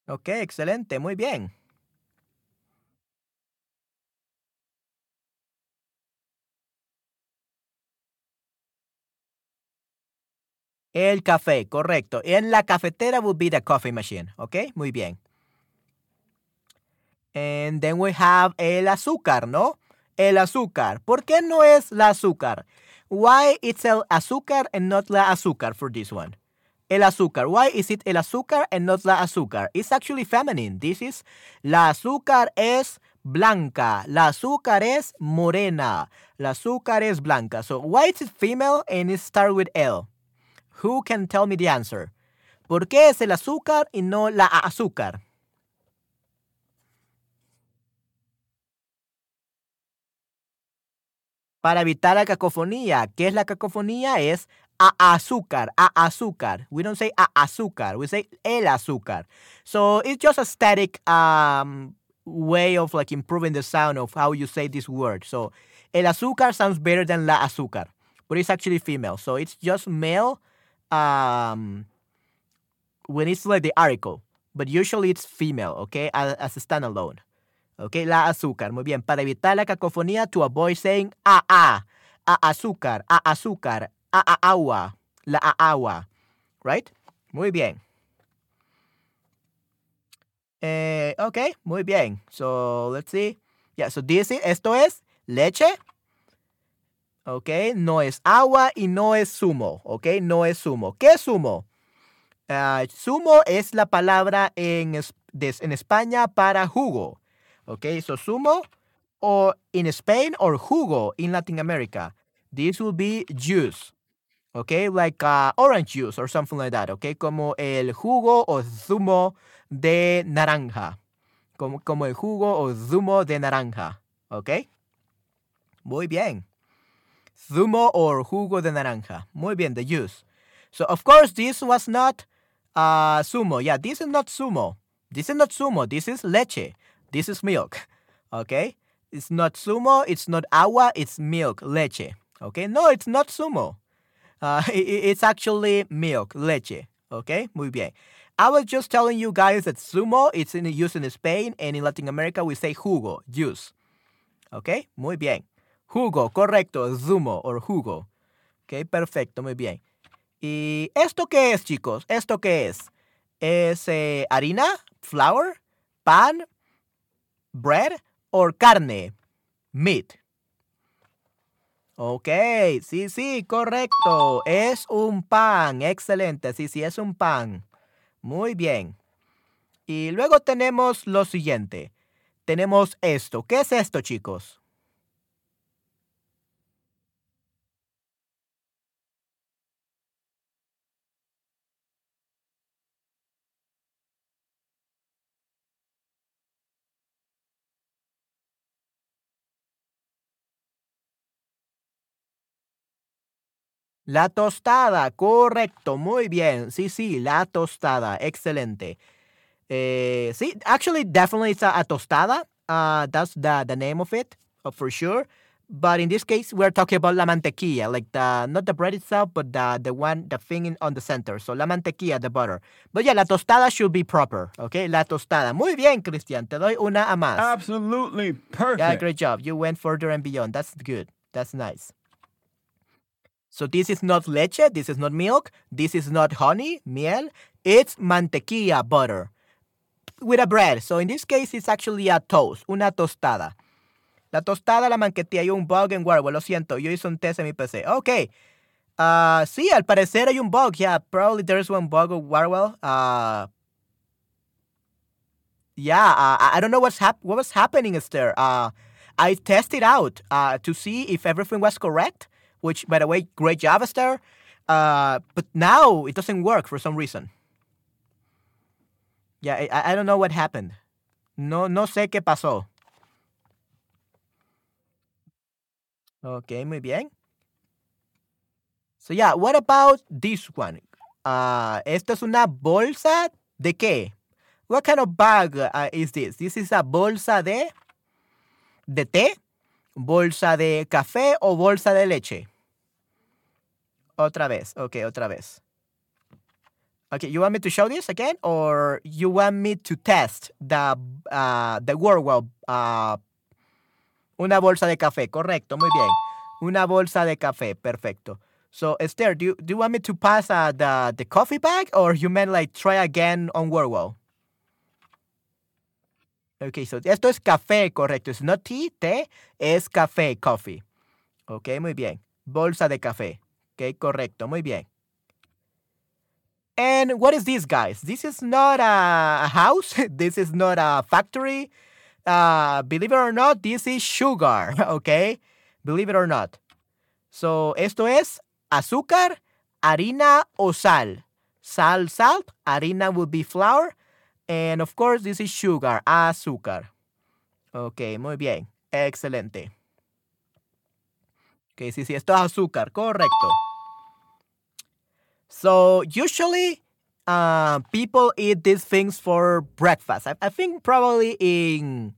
Ok, excelente, muy bien. El café, correcto. En la cafetera would be the coffee machine. Ok, muy bien. And then we have el azúcar, ¿no? El azúcar. ¿Por qué no es la azúcar? Why it's el azúcar and not la azúcar for this one? El azúcar. Why is it el azúcar and not la azúcar? It's actually feminine. This is la azúcar es blanca. La azúcar es morena. La azúcar es blanca. So why is it female and it start with L? Who can tell me the answer? ¿Por qué es el azúcar y no la azúcar? Para evitar la cacofonía. ¿Qué es la cacofonía? Es a azúcar, a azúcar. We don't say a azúcar, we say el azúcar. So it's just a static um, way of like improving the sound of how you say this word. So el azúcar sounds better than la azúcar, but it's actually female. So it's just male um, when it's like the article, but usually it's female, okay, as, as a standalone. Okay, la azúcar. Muy bien. Para evitar la cacofonía, to avoid saying a a, a azúcar, a azúcar, agua, la agua, right? Muy bien. Eh, ok, muy bien. So, let's see. Yeah, so this is, esto es leche. Ok, no es agua y no es zumo. Ok, no es zumo. ¿Qué es zumo? Uh, zumo es la palabra en, en España para jugo. Ok, so zumo or in Spain or jugo in Latin America. This will be juice. Okay, like uh, orange juice or something like that. Okay, como el jugo o zumo de naranja. Como, como el jugo o zumo de naranja. Okay. Muy bien. Zumo or jugo de naranja. Muy bien, the juice. So, of course, this was not uh, sumo. Yeah, this is not sumo. This is not sumo. This is leche. This is milk. [laughs] Okay? It's not sumo. It's not agua. It's milk, leche. Okay? No, it's not sumo. Uh, [laughs] it, it's actually milk, leche. Okay? Muy bien. I was just telling you guys that sumo it's in use in Spain and in Latin America we say jugo, juice. Okay? Muy bien. Jugo, correcto, zumo or jugo. Ok, perfecto, muy bien. ¿Y esto qué es, chicos? ¿Esto qué es? ¿Es eh, harina, flour, pan, bread or carne, meat? Ok, sí, sí, correcto. Es un pan. Excelente. Sí, sí, es un pan. Muy bien. Y luego tenemos lo siguiente. Tenemos esto. ¿Qué es esto, chicos? La tostada, correcto, muy bien. Sí, sí, la tostada, excelente. Eh, sí, actually, definitely it's a, tostada. Uh, that's the, the name of it, uh, for sure. But in this case, we're talking about la mantequilla, like the not the bread itself, but the the one the thing in, on the center. So la mantequilla, the butter. But yeah, la tostada should be proper. Okay, la tostada. Muy bien, Cristian. Te doy una a más. Absolutely perfect. Yeah, great job. You went further and beyond. That's good. That's nice. So this is not leche, this is not milk, this is not honey, miel, it's mantequilla, butter, with a bread. So in this case, it's actually a toast, una tostada. La tostada, la mantequilla y un bug en Word. Lo siento, yo hice un test en mi PC. Ok. Uh, sí, al parecer hay un bug. Yeah, probably there's one bug of WordWall. Uh, yeah, uh, I don't know what's hap- what was happening, Esther. Uh, I tested out uh, to see if everything was correct, which, by the way, great job, Esther. Uh, but now it doesn't work for some reason. Yeah, I, I don't know what happened. No, no sé qué pasó. Okay, muy bien. So yeah, what about this one? Uh, esto es una bolsa de qué? What kind of bag uh, is this? This is a bolsa de de té, bolsa de café o bolsa de leche. Otra vez, okay, otra vez. Okay, you want me to show this again, or you want me to test the uh, the word well? Uh, una bolsa de café, correcto, muy bien. Una bolsa de café, perfecto. So Esther, do you, do you want me to pass uh, the the coffee bag, or you meant like try again on Wordwell? Okay, so esto es café, correcto. Es no tea, té, es café, coffee. Ok, muy bien. Bolsa de café. Ok, correcto, muy bien. And what is this, guys? This is not a house. [laughs] this is not a factory. Uh, believe it or not, this is sugar, [laughs] okay? Believe it or not. So, esto es azúcar, harina o sal. Sal, salt. Harina will be flour. And of course, this is sugar, azúcar. Ok, muy bien. Excelente. Ok, sí, sí, esto es azúcar, correcto. So usually uh, people eat these things for breakfast. I, I think probably in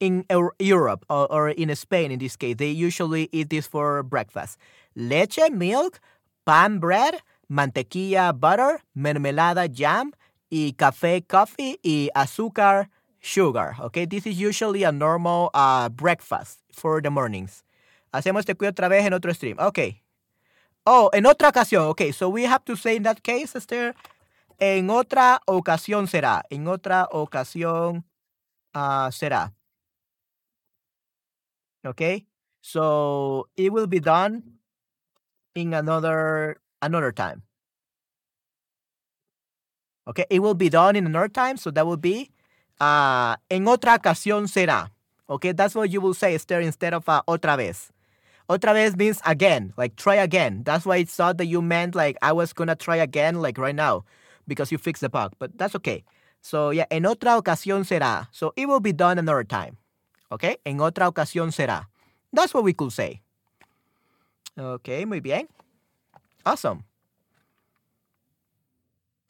in Europe or, or, in Spain, in this case, they usually eat this for breakfast. Leche, milk, pan bread, mantequilla, butter, mermelada, jam, y café, coffee, y azúcar, sugar. Okay, this is usually a normal uh, breakfast for the mornings. Hacemos este cuido otra vez en otro stream. Okay. Oh, en otra ocasión. Okay, so we have to say in that case, Esther, en otra ocasión será. En otra ocasión uh, será. Okay, so it will be done in another another time. Okay, it will be done in another time, so that will be uh, en otra ocasión será. Okay, that's what you will say, Esther, instead of uh, otra vez. Otra vez means again, like try again. That's why it thought that you meant like I was gonna try again, like right now, because you fixed the bug. But that's okay. So yeah, en otra ocasión será. So it will be done another time. Okay, en otra ocasión será. That's what we could say. Okay, muy bien. Awesome.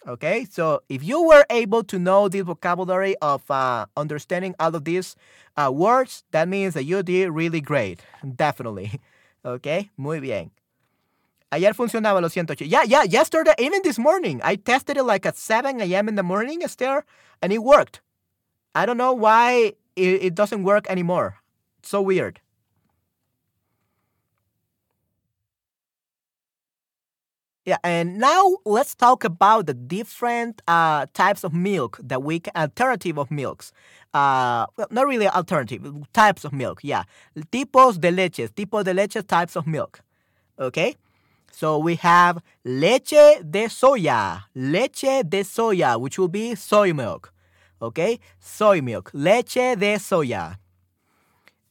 Okay, so if you were able to know the vocabulary of uh, understanding all of these uh, words, that means that you did really great. Definitely. [laughs] Okay, muy bien. Ayer funcionaba, lo siento. Yeah, yeah, yesterday, even this morning, I tested it like at 7 a.m. in the morning, Esther, and it worked. I don't know why it, it doesn't work anymore. It's so weird. Yeah, and now let's talk about the different uh, types of milk that we can, alternative of milks. Uh, well, not really alternative, types of milk, yeah. Tipos de leches, tipos de leche, types of milk. Okay? So we have leche de soya, leche de soya, which will be soy milk. Okay? Soy milk, leche de soya.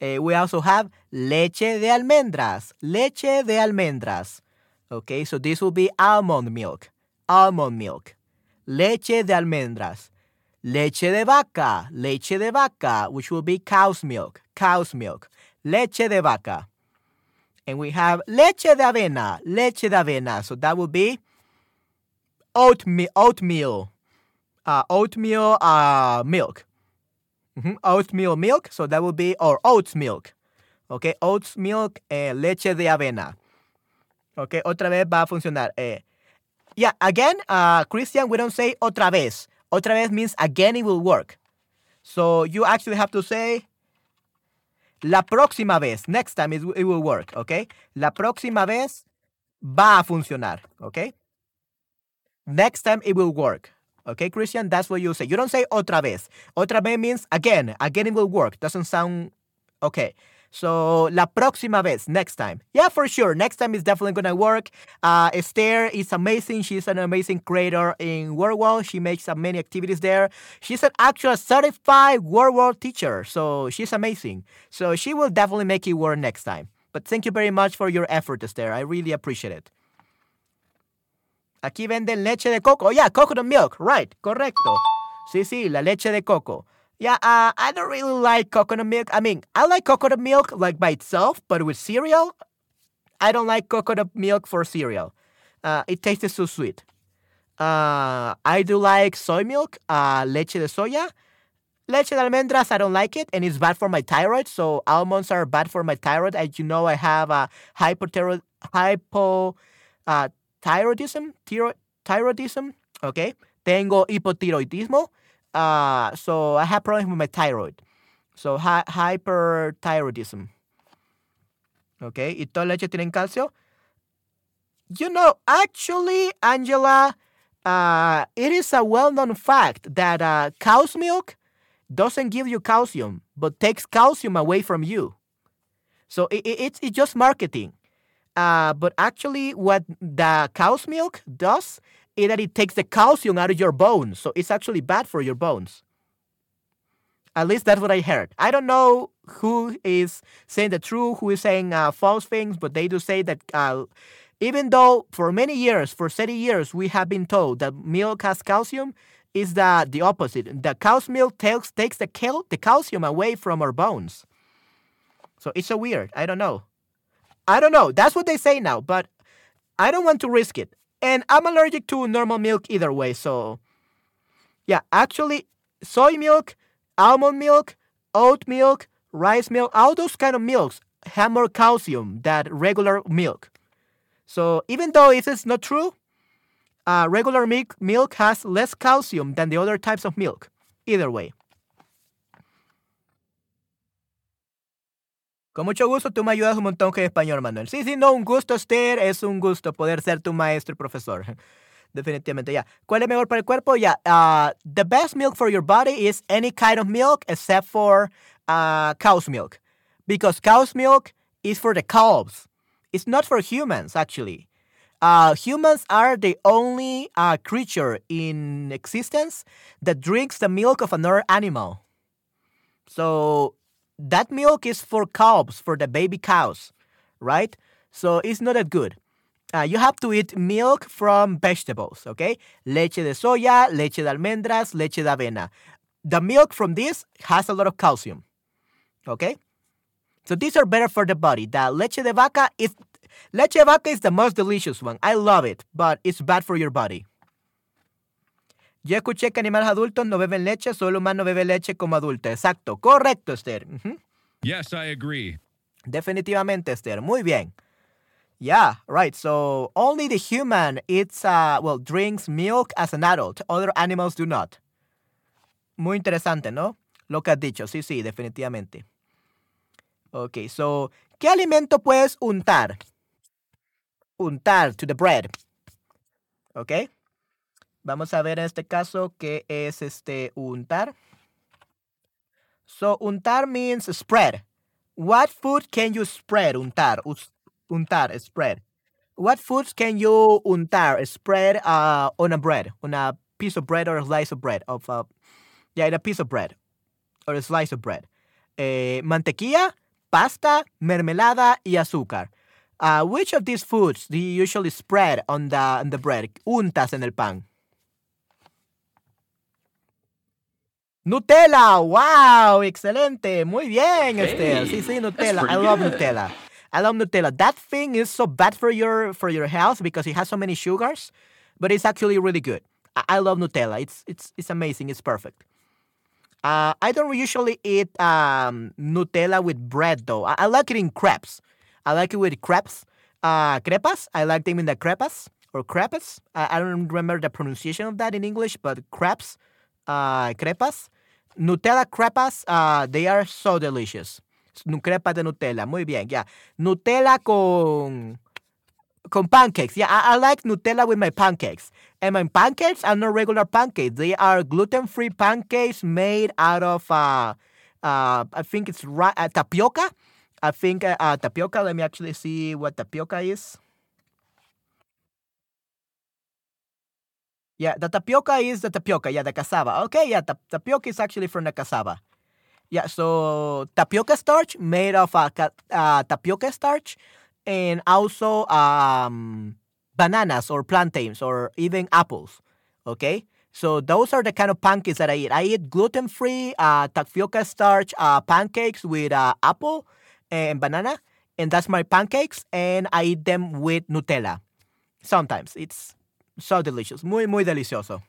Uh, we also have leche de almendras, leche de almendras. Okay, so this will be almond milk. Almond milk. Leche de almendras. Leche de vaca. Leche de vaca, which will be cow's milk. Cow's milk. Leche de vaca. And we have leche de avena. Leche de avena. So that will be oatmeal. Oatmeal. Uh, oatmeal uh, milk. Mm-hmm. Oatmeal milk. So that will be, or oats milk. Okay, oats milk and leche de avena. Ok, otra vez va a funcionar. Eh, yeah, again, uh, Christian, we don't say otra vez. Otra vez means again it will work. So you actually have to say la próxima vez. Next time it, it will work, okay? La próxima vez va a funcionar, okay? Next time it will work. Okay, Christian, that's what you say. You don't say otra vez. Otra vez means again. Again it will work. Doesn't sound okay. So, la próxima vez, next time. Yeah, for sure. Next time is definitely going to work. Uh, Esther is amazing. She's an amazing creator in World WordWall. She makes uh, many activities there. She's an actual certified World WordWall teacher. So, she's amazing. So, she will definitely make it work next time. But thank you very much for your effort, Esther. I really appreciate it. Aquí venden leche de coco. Oh, yeah, coconut milk. Right, correcto. Sí, sí, la leche de coco. Yeah, uh, I don't really like coconut milk. I mean, I like coconut milk like by itself, but with cereal, I don't like coconut milk for cereal. Uh, it tastes so sweet. Uh, I do like soy milk, uh, leche de soya. Leche de almendras, I don't like it, and it's bad for my thyroid. So almonds are bad for my thyroid. As you know, I have a hypothyroid, hypo, uh, thyroidism. Okay, tengo hipotiroidismo. Uh, so I have problems with my thyroid. So hi hyperthyroidism. Okay, ¿y toda leche tiene calcio? You know, actually, Angela, uh, it is a well-known fact that uh, cow's milk doesn't give you calcium, but takes calcium away from you. So it, it, it's, it's just marketing. Uh, but actually, what the cow's milk does is that it takes the calcium out of your bones. So it's actually bad for your bones. At least that's what I heard. I don't know who is saying the truth, who is saying uh, false things, but they do say that uh, even though for many years, for 30 years, we have been told that milk has calcium, is that the opposite. The cow's milk takes, takes the, cal- the calcium away from our bones. So it's so weird. I don't know. I don't know. That's what they say now, but I don't want to risk it. And I'm allergic to normal milk either way. So, yeah, actually, soy milk, almond milk, oat milk, rice milk, all those kind of milks have more calcium than regular milk. So, even though it is not true, uh, regular milk, milk has less calcium than the other types of milk. Either way. Con mucho gusto, tú me ayudas un montón con español, Manuel. Sí, sí, no, un gusto, Esther. Es un gusto poder ser tu maestro y profesor. [laughs] Definitivamente, ya. ¿Cuál es mejor para el cuerpo? Ya. Uh, the best milk for your body is any kind of milk except for uh, cow's milk. Because cow's milk is for the calves. It's not for humans, actually. Uh, humans are the only uh, creature in existence that drinks the milk of another animal. So that milk is for calves, for the baby cows, right? So it's not that good. Uh, you have to eat milk from vegetables, okay? Leche de soya, leche de almendras, leche de avena. The milk from this has a lot of calcium, okay? So these are better for the body. The leche de vaca is leche de vaca is the most delicious one. I love it, but it's bad for your body. Yo escuché que animales adultos no beben leche, solo humano bebe leche como adulto. Exacto, correcto, Esther. Uh -huh. Yes, I agree. Definitivamente, Esther. Muy bien. Yeah, right. So only the human eats, uh, well, drinks milk as an adult. Other animals do not. Muy interesante, ¿no? Lo que has dicho. Sí, sí, definitivamente. Ok, so, ¿qué alimento puedes untar? Untar to the bread. Ok. Vamos a ver en este caso qué es este untar. So untar means spread. What food can you spread? Untar, untar, spread. What foods can you untar, spread uh, on a bread, on a piece of bread or a slice of bread of uh, yeah, a piece of bread or a slice of bread. Eh, mantequilla, pasta, mermelada y azúcar. Uh, which of these foods do you usually spread on the on the bread? Untas en el pan. Nutella, wow, excelente, muy bien, hey, Esther. Sí, sí, Nutella. I love good. Nutella. I love Nutella. That thing is so bad for your for your health because it has so many sugars, but it's actually really good. I, I love Nutella. It's it's it's amazing. It's perfect. Uh, I don't usually eat um, Nutella with bread though. I, I, like it in crepes. I like it with crepes. Uh, crepas. I like them in the crepas or crepes. I, I don't remember the pronunciation of that in English, but crepes, uh, crepas. Nutella crepas, uh, they are so delicious. Crepas de Nutella, muy bien, yeah. Nutella con con pancakes. Yeah, I, I, like Nutella with my pancakes. And my pancakes are not regular pancakes. They are gluten-free pancakes made out of, uh, uh, I think it's ra- uh, tapioca. I think tapioca. Let me actually see what tapioca is. Yeah, the tapioca is the tapioca. Yeah, the cassava. Okay, yeah, the tapioca is actually from the cassava. Yeah, so tapioca starch made of uh, uh, tapioca starch and also um, bananas or plantains or even apples. Okay, so those are the kind of pancakes that I eat. I eat gluten free uh, tapioca starch uh, pancakes with uh, apple and banana, and that's my pancakes. And I eat them with Nutella. Sometimes it's so delicious, muy muy delicioso.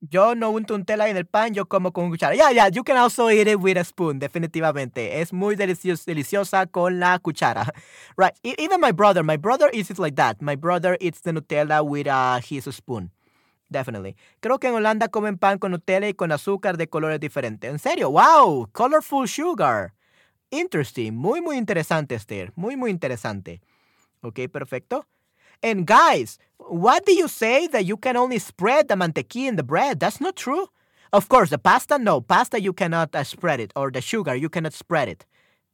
Yo no unto un tela en el pan, yo como con cuchara. Yeah, yeah, you can also eat it with a spoon, definitivamente. Es muy deliciosa, con la cuchara. [laughs] Right, e, even my brother, my brother eats it like that. My brother eats the Nutella with uh, his spoon. Definitely. Creo que en Holanda comen pan con Nutella y con azúcar de colores diferentes. En serio, wow, colorful sugar. Interesting, muy, muy interesante, Esther. Muy, muy interesante. Ok, perfecto. And guys, what do you say that you can only spread the mantequilla in the bread? That's not true. Of course, the pasta, no. Pasta, you cannot uh, spread it. Or the sugar, you cannot spread it.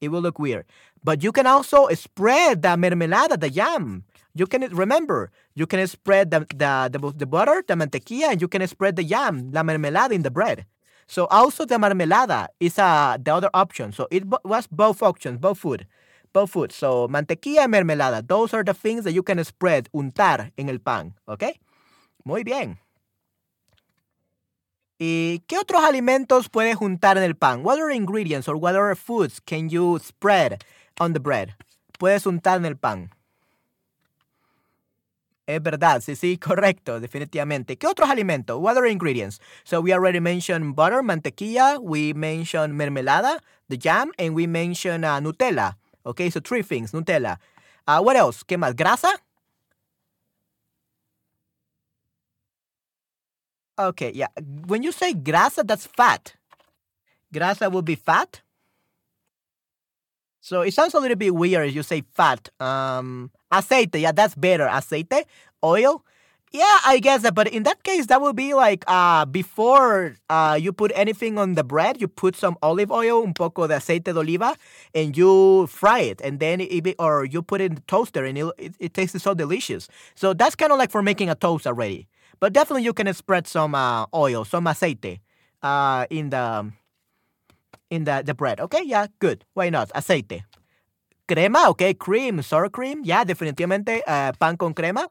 It will look weird. But you can also spread the mermelada, the jam. You can remember, you can spread the, the, the, the butter, the mantequilla, and you can spread the jam, la mermelada in the bread. So also the mermelada is uh, the other option. So it was both options, both food food. So, mantequilla y mermelada. Those are the things that you can spread, untar en el pan. ¿Ok? Muy bien. ¿Y qué otros alimentos puedes juntar en el pan? What other ingredients or what other foods can you spread on the bread? Puedes untar en el pan. Es verdad, sí, sí, [laughs] correcto, definitivamente. ¿Qué otros alimentos? What other ingredients? So we already mentioned butter, mantequilla, we mentioned mermelada, the jam, and we mentioned uh, Nutella. Okay, so three things, Nutella. Uh, what else? ¿Qué más? ¿Grasa? Okay, yeah. When you say grasa, that's fat. Grasa will be fat. So it sounds a little bit weird if you say fat. Um, aceite, yeah, that's better. Aceite, oil. Yeah, I guess that. But in that case, that would be like uh, before uh, you put anything on the bread, you put some olive oil, un poco de aceite de oliva, and you fry it. And then, it, or you put it in the toaster, and it, it, it tastes so delicious. So that's kind of like for making a toast already. But definitely, you can spread some uh, oil, some aceite, uh, in the in the, the bread. Okay, yeah, good. Why not? Aceite. Crema, okay, cream, sour cream. Yeah, definitivamente uh, pan con crema.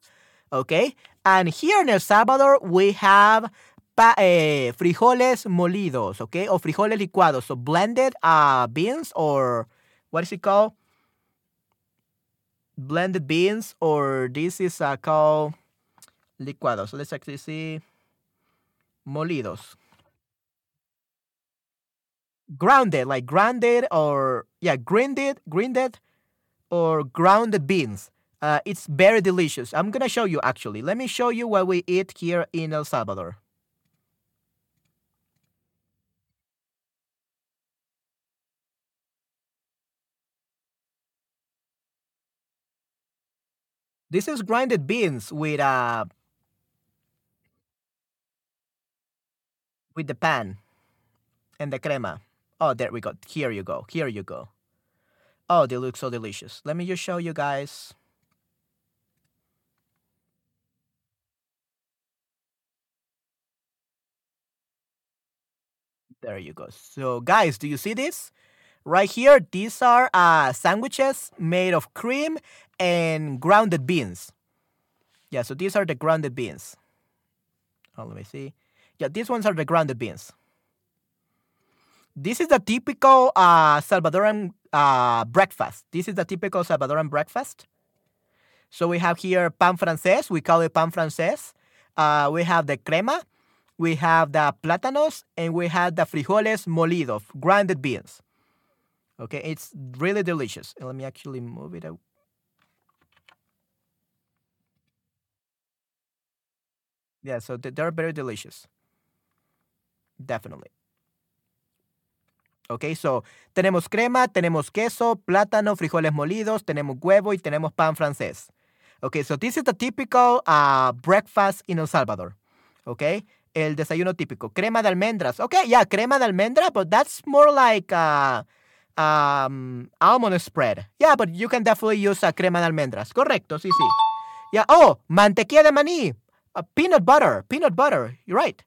Okay. And here in El Salvador, we have pa, eh, frijoles molidos, okay, or frijoles licuados. So blended uh, beans, or what is it called? Blended beans, or this is uh, called licuados. So let's actually see molidos. Grounded, like grounded, or yeah, grinded, grinded, or grounded beans. Uh, it's very delicious. I'm gonna show you actually. Let me show you what we eat here in El Salvador. This is grinded beans with uh with the pan and the crema. Oh, there we go. Here you go. Here you go. Oh, they look so delicious. Let me just show you guys. There you go. So, guys, do you see this? Right here, these are uh, sandwiches made of cream and grounded beans. Yeah, so these are the grounded beans. Oh, let me see. Yeah, these ones are the grounded beans. This is the typical uh, Salvadoran uh, breakfast. This is the typical Salvadoran breakfast. So we have here pan francés. We call it pan francés. Uh, we have the crema we have the plátanos, and we have the frijoles molidos, grounded beans. Okay, it's really delicious. let me actually move it out. Yeah, so they're very delicious. Definitely. Ok, so tenemos crema, tenemos queso, plátano, frijoles molidos, tenemos huevo y tenemos pan francés. Okay, so this is the typical uh, breakfast in El Salvador. Okay, El desayuno típico. Crema de almendras. Okay, yeah, crema de almendra, but that's more like uh, um, almond spread. Yeah, but you can definitely use a crema de almendras. Correcto, sí, sí. Yeah. Oh, mantequilla de maní. Uh, peanut butter. Peanut butter. You're right.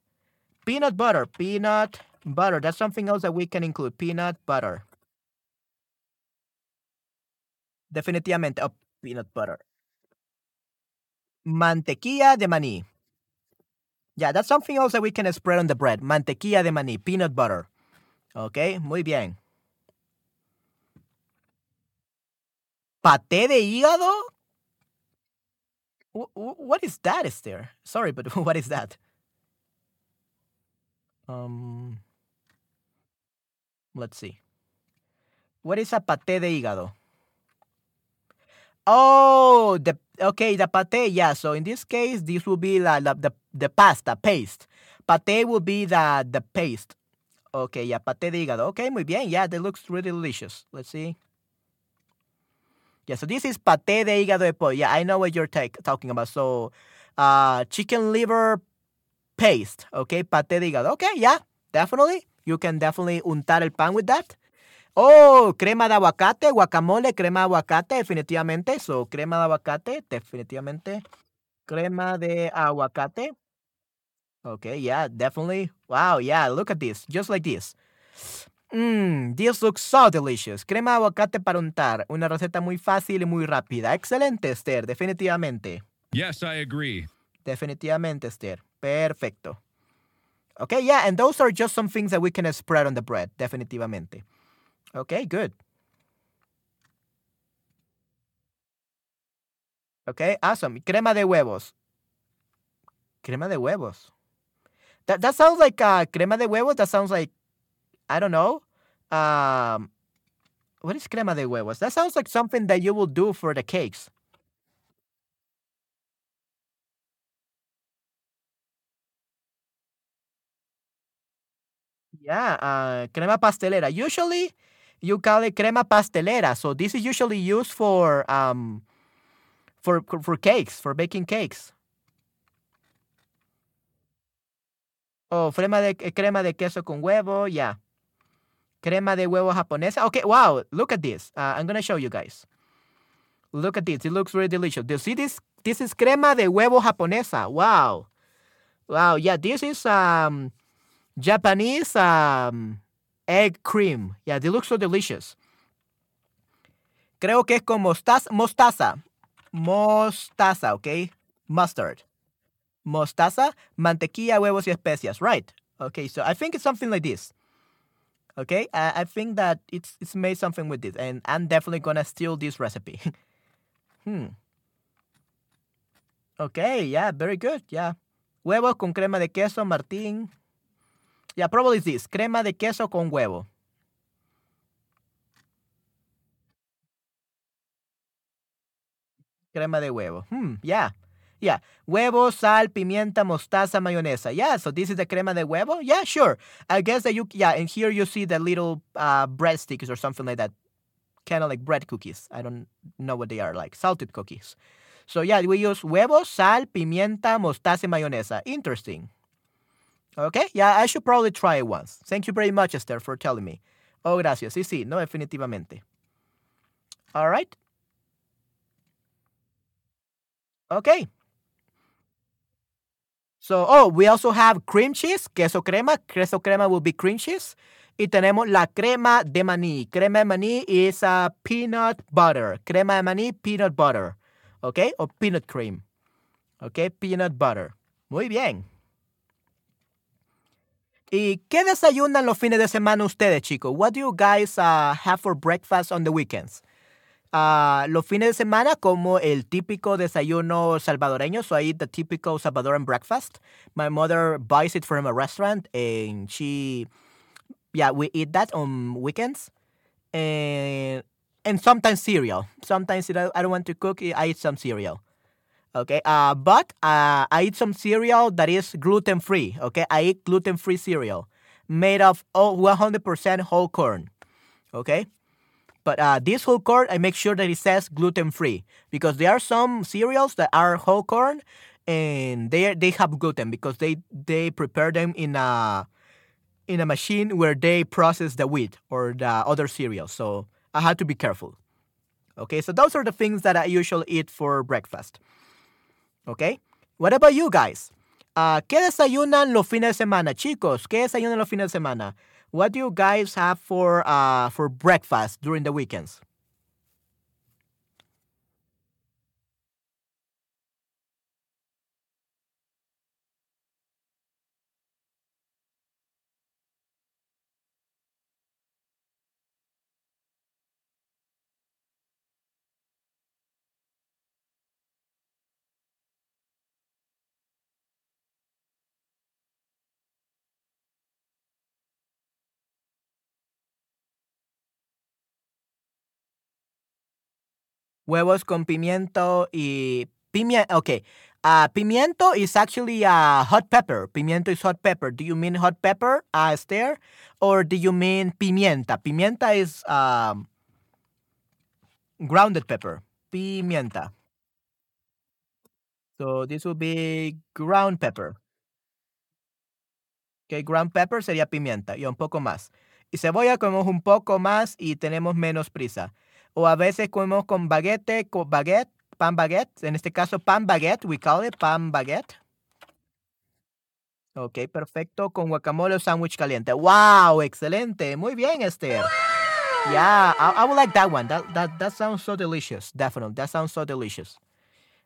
Peanut butter. Peanut butter. That's something else that we can include. Peanut butter. Definitivamente. Oh, peanut butter. Mantequilla de maní. Yeah, that's something else that we can spread on the bread. Mantequilla de maní. Peanut butter. Okay, muy bien. ¿Paté de hígado? what is that, Esther? Sorry, but [laughs] what is that? Um, let's see. What is a paté de hígado? Oh, the okay, the paté. Yeah. So in this case, this will be la, la, the the pasta paste. Paté will be the the paste. Okay, yeah, paté de hígado. Okay, muy bien. Yeah, that looks really delicious. Let's see. Yeah, so this is paté de hígado de pollo. Yeah, I know what you're talking about. So, uh, chicken liver paste. Okay, paté de hígado. Okay, yeah, definitely. You can definitely untar el pan with that. Oh, crema de aguacate, guacamole, crema de aguacate, definitivamente. So, crema de aguacate, definitivamente. Crema de aguacate. Okay, yeah, definitely. Wow, yeah, look at this. Just like this. Mmm, this looks so delicious. Crema de aguacate para untar. Una receta muy fácil y muy rápida. Excelente, Esther, definitivamente. Yes, I agree. Definitivamente, Esther. Perfecto. Okay, yeah, and those are just some things that we can spread on the bread, definitivamente. Okay, good. Okay, awesome. Crema de huevos. Crema de huevos. That that sounds like uh, crema de huevos. That sounds like I don't know. Um, what is crema de huevos? That sounds like something that you will do for the cakes. Yeah, uh, crema pastelera. Usually, you call it crema pastelera. So this is usually used for um for for cakes, for baking cakes. Oh, crema de crema de queso con huevo, yeah. Crema de huevo japonesa. Okay, wow, look at this. Uh, I'm gonna show you guys. Look at this. It looks really delicious. Do you see this? This is crema de huevo japonesa. Wow. Wow, yeah, this is um Japanese um egg cream. Yeah, they look so delicious. Creo que es con mostaza. Mostaza. Mostaza, okay? Mustard. Mostaza, mantequilla, huevos y especias. Right. Okay, so I think it's something like this. Okay, I, I think that it's it's made something with this, and I'm definitely gonna steal this recipe. [laughs] hmm. Okay, yeah, very good. Yeah. Huevos con crema de queso, Martín. Yeah, probably this. Crema de queso con huevo. Crema de huevo. Hmm, yeah. Yeah. Huevo, sal, pimienta, mostaza, mayonesa. Yeah, so this is the crema de huevo? Yeah, sure. I guess that you, yeah, and here you see the little uh, bread sticks or something like that. Kind of like bread cookies. I don't know what they are like. Salted cookies. So yeah, we use huevo, sal, pimienta, mostaza, mayonesa. Interesting. Okay, yeah, I should probably try it once. Thank you very much, Esther, for telling me. Oh, gracias. Sí, sí, no, definitivamente. All right. Okay. So, oh, we also have cream cheese, queso crema. Queso crema will be cream cheese. Y tenemos la crema de maní. Crema de maní is a peanut butter. Crema de maní, peanut butter. Okay, o peanut cream. Okay, peanut butter. Muy bien. ¿Y qué desayunan los fines de semana ustedes, chicos? What do you guys uh, have for breakfast on the weekends? Uh, los fines de semana como el típico desayuno salvadoreño, so I eat the typical Salvadoran breakfast. My mother buys it from a restaurant and she, yeah, we eat that on weekends. And, and sometimes cereal. Sometimes I don't want to cook, I eat some cereal. Okay, uh, but uh, I eat some cereal that is gluten free. Okay, I eat gluten free cereal made of 100% whole corn. Okay, but uh, this whole corn, I make sure that it says gluten free because there are some cereals that are whole corn and they they have gluten because they they prepare them in a in a machine where they process the wheat or the other cereals. So I had to be careful. Okay, so those are the things that I usually eat for breakfast. Okay, what about you guys? Uh, ¿Qué desayunan los fines de semana, chicos? ¿Qué desayunan los fines de semana? What do you guys have for uh, for breakfast during the weekends? Huevos con pimiento y pimiento. Okay. Uh, pimiento is actually a hot pepper. Pimiento is hot pepper. Do you mean hot pepper, uh, Esther? Or do you mean pimienta? Pimienta is um, grounded pepper. Pimienta. So this would be ground pepper. Okay, ground pepper sería pimienta y un poco más. Y cebolla comemos un poco más y tenemos menos prisa. O a veces comemos con baguette, con baguette, pan baguette. En este caso, pan baguette, we call it pan baguette. Ok, perfecto. Con guacamole o sándwich caliente. ¡Wow! Excelente. Muy bien, Esther. Yeah, I, I would like that one. That, that, that sounds so delicious. Definitely. That sounds so delicious.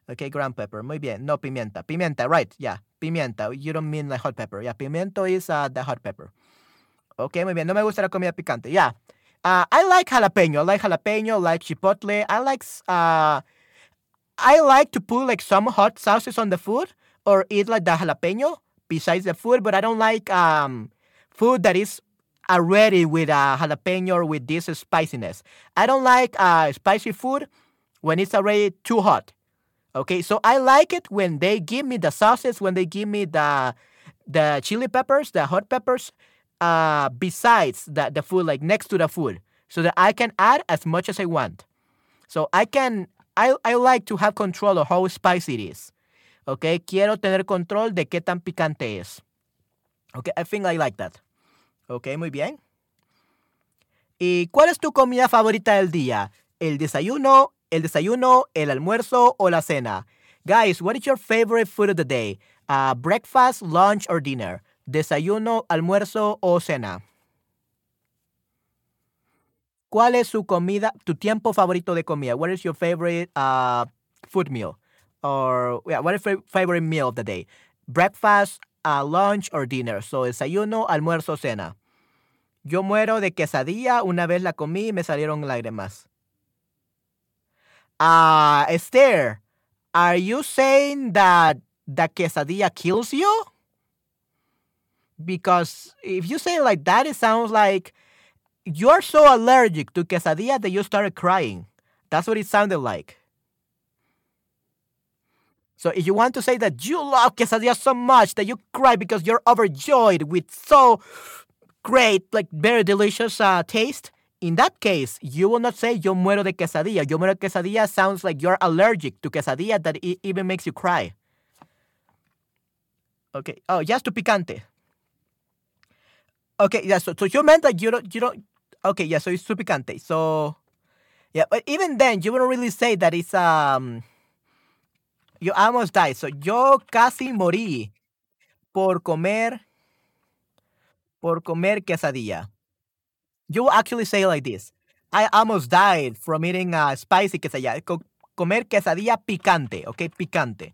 Okay, ground pepper. Muy bien. No pimienta. Pimienta, right. Yeah, pimienta. You don't mean like hot pepper. Yeah, pimiento is uh, the hot pepper. Okay, muy bien. No me gusta la comida picante. Yeah. Uh, I like jalapeno. I like jalapeno. Like chipotle. I like uh, I like to put like some hot sauces on the food or eat like the jalapeno besides the food. But I don't like um, food that is already with uh, jalapeno or with this spiciness. I don't like uh, spicy food when it's already too hot. Okay, so I like it when they give me the sauces, when they give me the the chili peppers, the hot peppers, uh, besides the, the food, like next to the food, so that I can add as much as I want. So I can, I, I like to have control of how spicy it is. Okay, quiero tener control de qué tan picante es. Okay, I think I like that. Okay, muy bien. ¿Y cuál es tu comida favorita del día? ¿El desayuno, el desayuno, el almuerzo o la cena? Guys, what is your favorite food of the day? Uh, breakfast, lunch, or dinner? Desayuno, almuerzo o cena. ¿Cuál es su comida, tu tiempo favorito de comida? What is your favorite uh, food meal? Or, yeah, what is your favorite meal of the day? Breakfast, uh, lunch or dinner. So, desayuno, almuerzo, cena. Yo muero de quesadilla. Una vez la comí y me salieron lágrimas. Ah, Esther, are you saying that the quesadilla kills you? Because if you say like that, it sounds like you're so allergic to quesadilla that you started crying. That's what it sounded like. So if you want to say that you love quesadilla so much that you cry because you're overjoyed with so great, like very delicious uh, taste, in that case, you will not say yo muero de quesadilla. Yo muero de quesadilla sounds like you're allergic to quesadilla that it even makes you cry. Okay. Oh, just to picante. Okay, yeah. So, so you meant that you don't, you don't. Okay, yeah. So it's too picante. So, yeah. But even then, you wouldn't really say that it's um. You almost died. So yo casi morí por comer por comer quesadilla. You will actually say like this. I almost died from eating a spicy quesadilla. Comer quesadilla picante, okay, picante.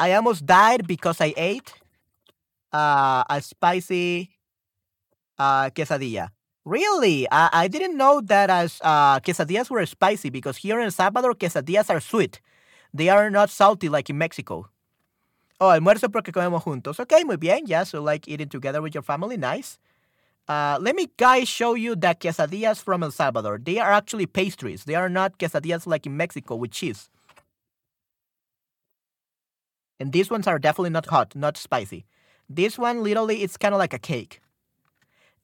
I almost died because I ate uh, a spicy uh, quesadilla. Really? I, I didn't know that as uh, quesadillas were spicy because here in El Salvador, quesadillas are sweet. They are not salty like in Mexico. Oh, almuerzo porque comemos juntos. Okay, muy bien. Yeah, so like eating together with your family. Nice. Uh, let me, guys, show you the quesadillas from El Salvador. They are actually pastries. They are not quesadillas like in Mexico with cheese. And these ones are definitely not hot, not spicy. This one, literally, it's kind of like a cake.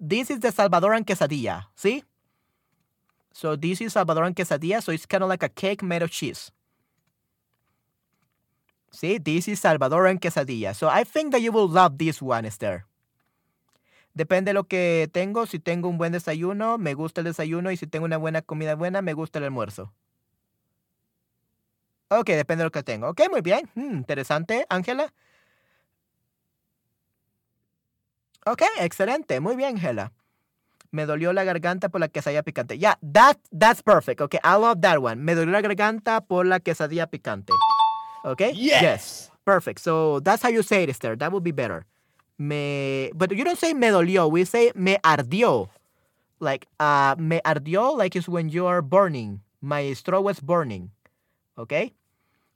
This is the Salvadoran quesadilla. See? So this is Salvadoran quesadilla. So it's kind of like a cake made of cheese. See, this is Salvadoran quesadilla. So I think that you will love this one, Esther. Depende de lo que tengo. Si tengo un buen desayuno, me gusta el desayuno. Y si tengo una buena comida buena, me gusta el almuerzo. Ok, depende de lo que tengo. Ok, muy bien. Hmm, interesante, Ángela. Ok, excelente. Muy bien, Ángela. Me dolió la garganta por la quesadilla picante. Yeah, that, that's perfect. Okay, I love that one. Me dolió la garganta por la quesadilla picante. Okay? Yes. Perfect. So that's how you say it, Esther. That would be better. Me, but you don't say me dolió. We say me ardió. Like, uh, me ardió, like is when you are burning. My throat was burning. Okay?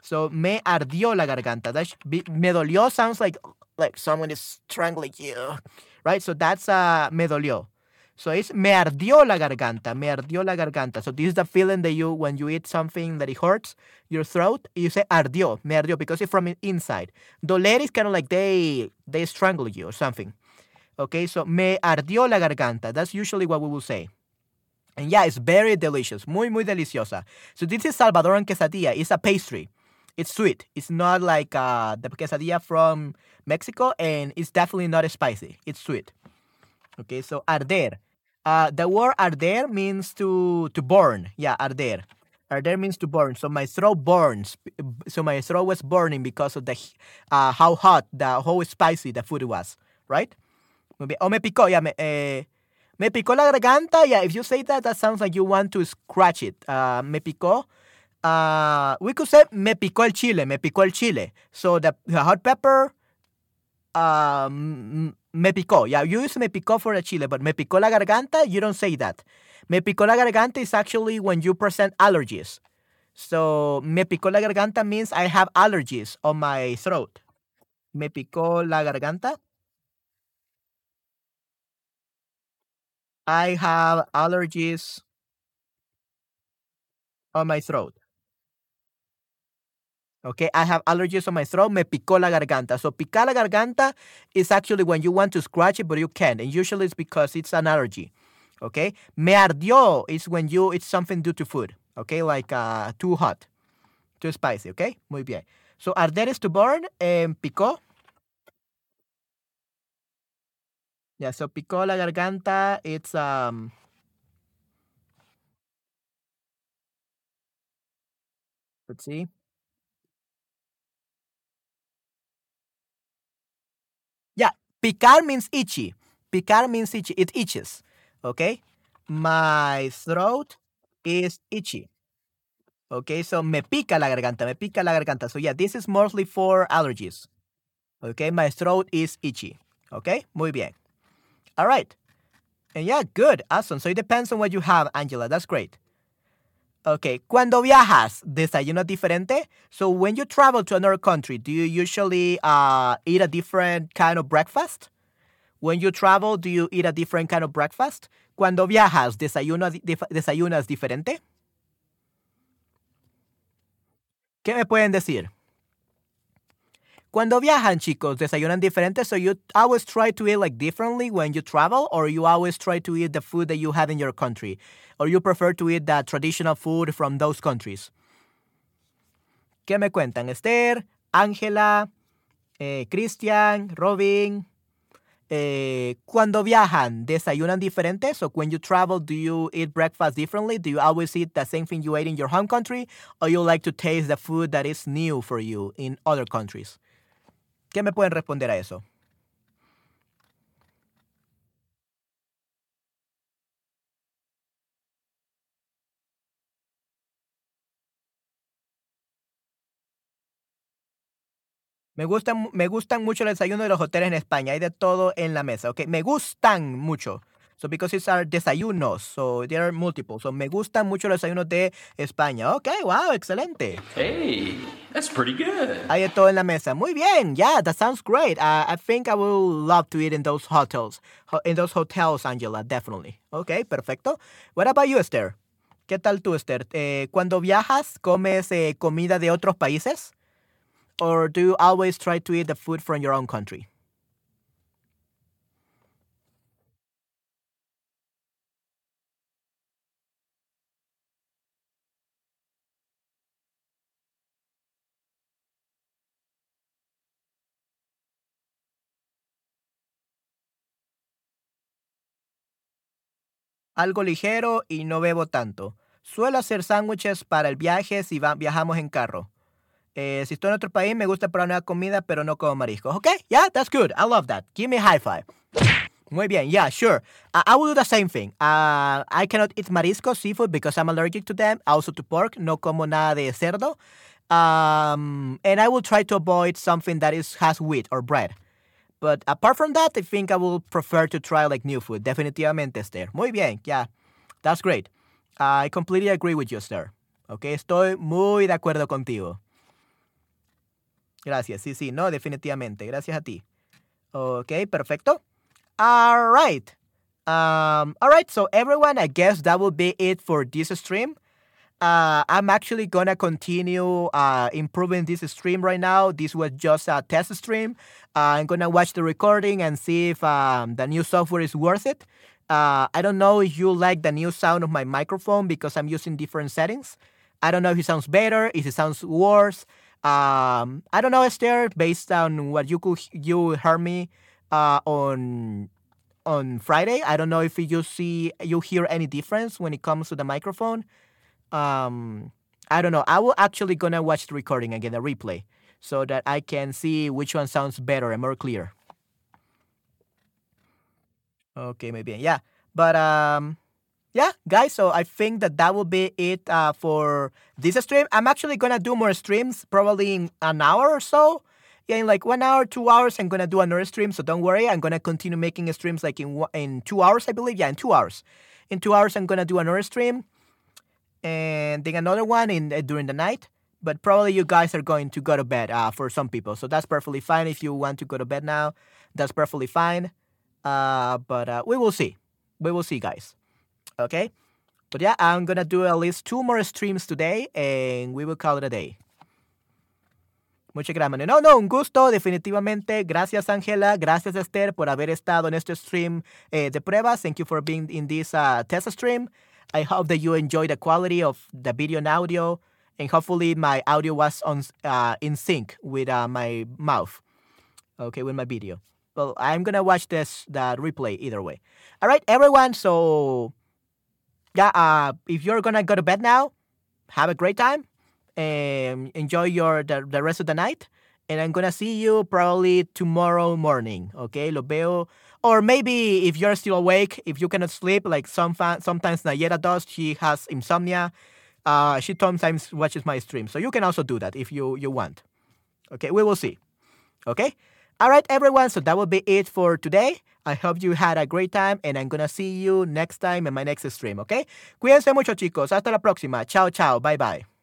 So me ardió la garganta. That be, me dolió sounds like like someone is strangling you, right? So that's uh, me dolió. So it's me ardió la garganta, me ardió la garganta. So this is the feeling that you, when you eat something that it hurts your throat, you say ardió, me ardió, because it's from inside. Doler is kind of like they, they strangle you or something. Okay, so me ardió la garganta. That's usually what we will say. And yeah, it's very delicious, muy, muy deliciosa. So this is Salvadoran quesadilla. It's a pastry. It's sweet. It's not like uh, the quesadilla from Mexico, and it's definitely not spicy. It's sweet. Okay, so arder. Uh, the word arder means to to burn. Yeah, arder. Arder means to burn. So my throat burns. So my throat was burning because of the uh, how hot, the how spicy the food was. Right? O me picó. Yeah, me, eh, me picó la garganta. Yeah, if you say that, that sounds like you want to scratch it. Uh, me picó. Uh, we could say me picó el chile. Me picó el chile. So the, the hot pepper. Um, me picó. Yeah, you use me picó for the chile, but me picó la garganta, you don't say that. Me picó la garganta is actually when you present allergies. So, me picó la garganta means I have allergies on my throat. Me picó la garganta. I have allergies on my throat. Okay, I have allergies on my throat. Me picó la garganta. So picar la garganta is actually when you want to scratch it, but you can't. And usually it's because it's an allergy. Okay, me ardió is when you it's something due to food. Okay, like uh, too hot, too spicy. Okay, muy bien. So arder is to burn and picó. Yeah, so picó la garganta. It's um. Let's see. Yeah, picar means itchy. Picar means itchy. It itches. Okay? My throat is itchy. Okay, so me pica la garganta, me pica la garganta. So yeah, this is mostly for allergies. Okay, my throat is itchy. Okay, muy bien. All right. And yeah, good, awesome. So it depends on what you have, Angela. That's great. Okay, cuando viajas, desayuno diferente. So when you travel to another country, do you usually uh, eat a different kind of breakfast? When you travel, do you eat a different kind of breakfast? Cuando viajas, desayuno, desayunas diferente. ¿Qué me pueden decir? Cuando viajan, chicos, desayunan diferente. So you always try to eat like differently when you travel, or you always try to eat the food that you have in your country, or you prefer to eat the traditional food from those countries. ¿Qué me cuentan? Esther, Ángela, eh, Christian, Robin. Eh, cuando viajan, desayunan diferente. So when you travel, do you eat breakfast differently? Do you always eat the same thing you ate in your home country, or you like to taste the food that is new for you in other countries? ¿Qué me pueden responder a eso? Me gustan, me gustan mucho el desayuno de los hoteles en España. Hay de todo en la mesa, ¿ok? Me gustan mucho. So because it's our desayunos, so there are multiple. So me gustan mucho los desayunos de España. Ok, wow, excelente. Hey, that's pretty good. Hay de todo en la mesa. Muy bien. Yeah, that sounds great. Uh, I think I will love to eat in those hotels. In those hotels, Angela, definitely. Ok, perfecto. What about you, Esther? ¿Qué tal tú, Esther? Eh, cuando viajas, ¿comes eh, comida de otros países? Or do you always try to eat the food from your own country? Algo ligero y no bebo tanto. Suelo hacer sándwiches para el viaje si va- viajamos en carro. Eh, si estoy en otro país, me gusta probar nueva comida, pero no como mariscos. Okay, yeah, that's good. I love that. Give me a high five. Muy bien, yeah, sure. I will do the same thing. Uh, I cannot eat mariscos, seafood, because I'm allergic to them. Also to pork. No como nada de cerdo. Um, and I will try to avoid something that has wheat or bread. But apart from that, I think I will prefer to try like new food. Definitivamente, Esther. Muy bien, yeah. That's great. I completely agree with you, Esther. Okay, estoy muy de acuerdo contigo. Gracias, sí, sí, no, definitivamente. Gracias a ti. Ok, perfecto. All right. Um, all right, so everyone, I guess that will be it for this stream. Uh, I'm actually gonna continue uh, improving this stream right now. This was just a test stream. Uh, I'm gonna watch the recording and see if um, the new software is worth it. Uh, I don't know if you like the new sound of my microphone because I'm using different settings. I don't know if it sounds better, if it sounds worse. Um, I don't know, Esther, based on what you could you heard me uh, on on Friday. I don't know if you see you hear any difference when it comes to the microphone. Um, I don't know. I will actually gonna watch the recording again, the replay, so that I can see which one sounds better and more clear. Okay, maybe yeah, but um, yeah, guys. So I think that that will be it uh, for this stream. I'm actually gonna do more streams, probably in an hour or so. Yeah, in like one hour, two hours, I'm gonna do another stream. So don't worry, I'm gonna continue making streams like in in two hours, I believe. Yeah, in two hours. In two hours, I'm gonna do another stream, and then another one in uh, during the night. But probably you guys are going to go to bed uh, for some people, so that's perfectly fine. If you want to go to bed now, that's perfectly fine. Uh, but uh, we will see. We will see, guys. Okay. But yeah, I'm gonna do at least two more streams today, and we will call it a day. Muchas gracias. No, no, un gusto, definitivamente. Gracias, Ángela. Gracias, Esther, por haber estado en este stream eh, de pruebas. Thank you for being in this uh, test stream. I hope that you enjoy the quality of the video and audio, and hopefully my audio was on uh, in sync with uh, my mouth. Okay, with my video. Well, I'm gonna watch this the replay either way. All right, everyone. So yeah, uh, if you're gonna go to bed now, have a great time and enjoy your the, the rest of the night. And I'm gonna see you probably tomorrow morning. Okay, lo veo. Or maybe if you're still awake, if you cannot sleep, like some fa- sometimes Nayera does, she has insomnia. Uh, she sometimes watches my stream, so you can also do that if you you want. Okay, we will see. Okay. All right, everyone. So that will be it for today. I hope you had a great time, and I'm gonna see you next time in my next stream. Okay. Cuídense mucho, chicos. Hasta la próxima. Chao, chao. Bye, bye.